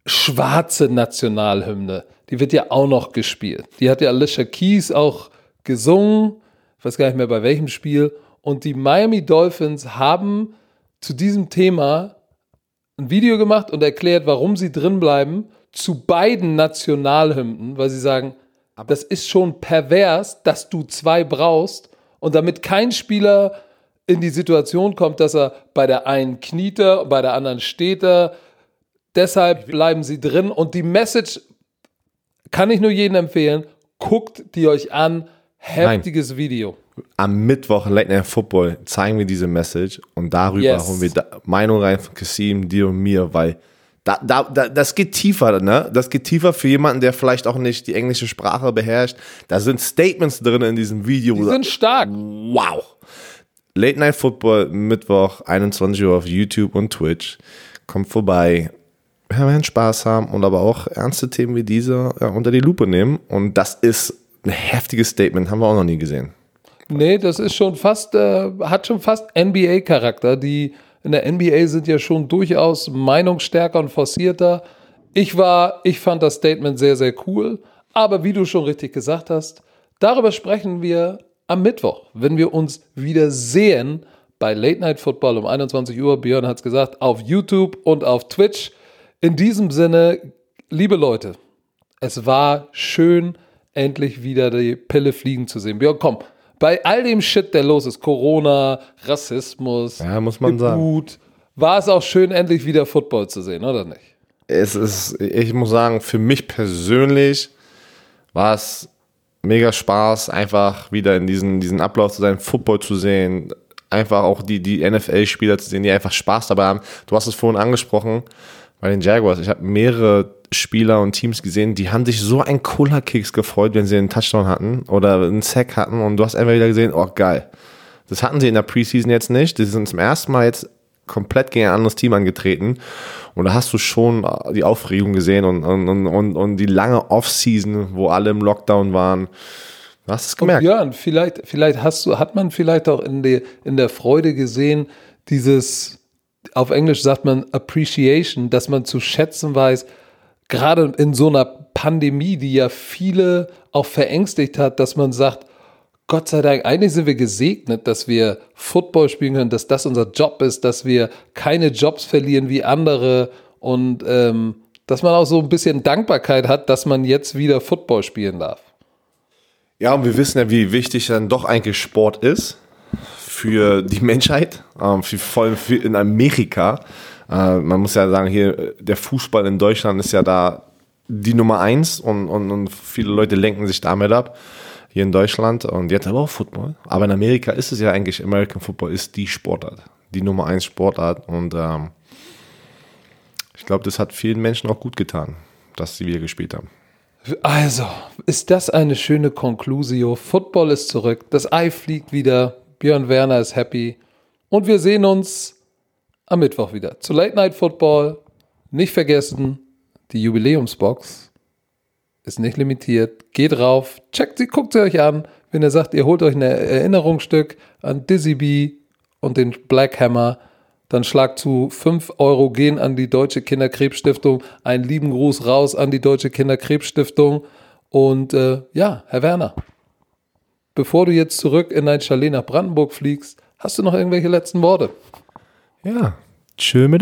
schwarze Nationalhymne. Die wird ja auch noch gespielt. Die hat ja Alicia Keys auch gesungen. Ich weiß gar nicht mehr bei welchem Spiel. Und die Miami Dolphins haben zu diesem Thema ein Video gemacht und erklärt, warum sie drin bleiben zu beiden Nationalhymnen, weil sie sagen, das ist schon pervers, dass du zwei brauchst und damit kein Spieler in die Situation kommt, dass er bei der einen kniet er, bei der anderen steht er. Deshalb bleiben sie drin und die Message kann ich nur jedem empfehlen, guckt die euch an. Heftiges Video. Am Mittwoch Late Night Football zeigen wir diese Message und darüber Yes. holen wir da Meinung rein von Kassim, dir und mir, weil da, da, da, das geht tiefer, ne? Das geht tiefer für jemanden, der vielleicht auch nicht die englische Sprache beherrscht. Da sind Statements drin in diesem Video. Die sind stark. Wow. Late Night Football Mittwoch, 21 Uhr auf YouTube und Twitch. Kommt vorbei. Wir werden Spaß haben und aber auch ernste Themen wie diese ja, unter die Lupe nehmen. Und das ist ein heftiges Statement, haben wir auch noch nie gesehen. Nee, das ist schon fast, äh, hat schon fast NBA-Charakter. Die in der NBA sind ja schon durchaus meinungsstärker und forcierter. Ich war, ich fand das Statement sehr, sehr cool. Aber wie du schon richtig gesagt hast, darüber sprechen wir am Mittwoch, wenn wir uns wieder sehen bei Late Night Football um 21 Uhr. Björn hat es gesagt, auf YouTube und auf Twitch. In diesem Sinne, liebe Leute, es war schön, endlich wieder die Pille fliegen zu sehen. Björn, komm, bei all dem Shit, der los ist, Corona, Rassismus, Ja, muss man sagen. Gebut, war es auch schön, endlich wieder Football zu sehen, oder nicht? Es ist, ich muss sagen, für mich persönlich war es mega Spaß, einfach wieder in diesen, diesen Ablauf zu sein, Football zu sehen, einfach auch die, die NFL-Spieler zu sehen, die einfach Spaß dabei haben. Du hast es vorhin angesprochen, bei den Jaguars. Ich habe mehrere Spieler und Teams gesehen, die haben sich so ein cooler Kicks gefreut, wenn sie einen Touchdown hatten oder einen Sack hatten und du hast einfach wieder gesehen, oh geil. Das hatten sie in der Preseason jetzt nicht. Die sind zum ersten Mal jetzt komplett gegen ein anderes Team angetreten. Und da hast du schon die Aufregung gesehen und, und, und, und, und die lange Offseason, wo alle im Lockdown waren. Du hast es gemerkt. Björn, vielleicht, vielleicht hast du, hat man vielleicht auch in der, in der Freude gesehen, dieses, auf Englisch sagt man Appreciation, dass man zu schätzen weiß, gerade in so einer Pandemie, die ja viele auch verängstigt hat, dass man sagt, Gott sei Dank, eigentlich sind wir gesegnet, dass wir Football spielen können, dass das unser Job ist, dass wir keine Jobs verlieren wie andere und ähm, dass man auch so ein bisschen Dankbarkeit hat, dass man jetzt wieder Football spielen darf. Ja, und wir wissen ja, wie wichtig dann doch eigentlich Sport ist für die Menschheit, ähm, vor allem in Amerika. Äh, man muss ja sagen, hier der Fußball in Deutschland ist ja da die Nummer eins und, und, und viele Leute lenken sich damit ab hier in Deutschland und jetzt aber auch Football. Aber in Amerika ist es ja eigentlich, American Football ist die Sportart, die Nummer eins Sportart und ähm, ich glaube, das hat vielen Menschen auch gut getan, dass sie wieder gespielt haben. Also, ist das eine schöne Conclusio? Football ist zurück, das Ei fliegt wieder, Björn Werner ist happy und wir sehen uns am Mittwoch wieder zu Late Night Football. Nicht vergessen, die Jubiläumsbox ist nicht limitiert. Geht rauf, checkt sie, guckt sie euch an. Wenn ihr sagt, ihr holt euch ein Erinnerungsstück an Dizzy B und den Black Hammer, dann schlagt zu 5 Euro gehen an die Deutsche Kinderkrebsstiftung. Einen lieben Gruß raus an die Deutsche Kinderkrebsstiftung. Und äh, ja, Herr Werner, bevor du jetzt zurück in dein Chalet nach Brandenburg fliegst, hast du noch irgendwelche letzten Worte? Ja, tschö mit.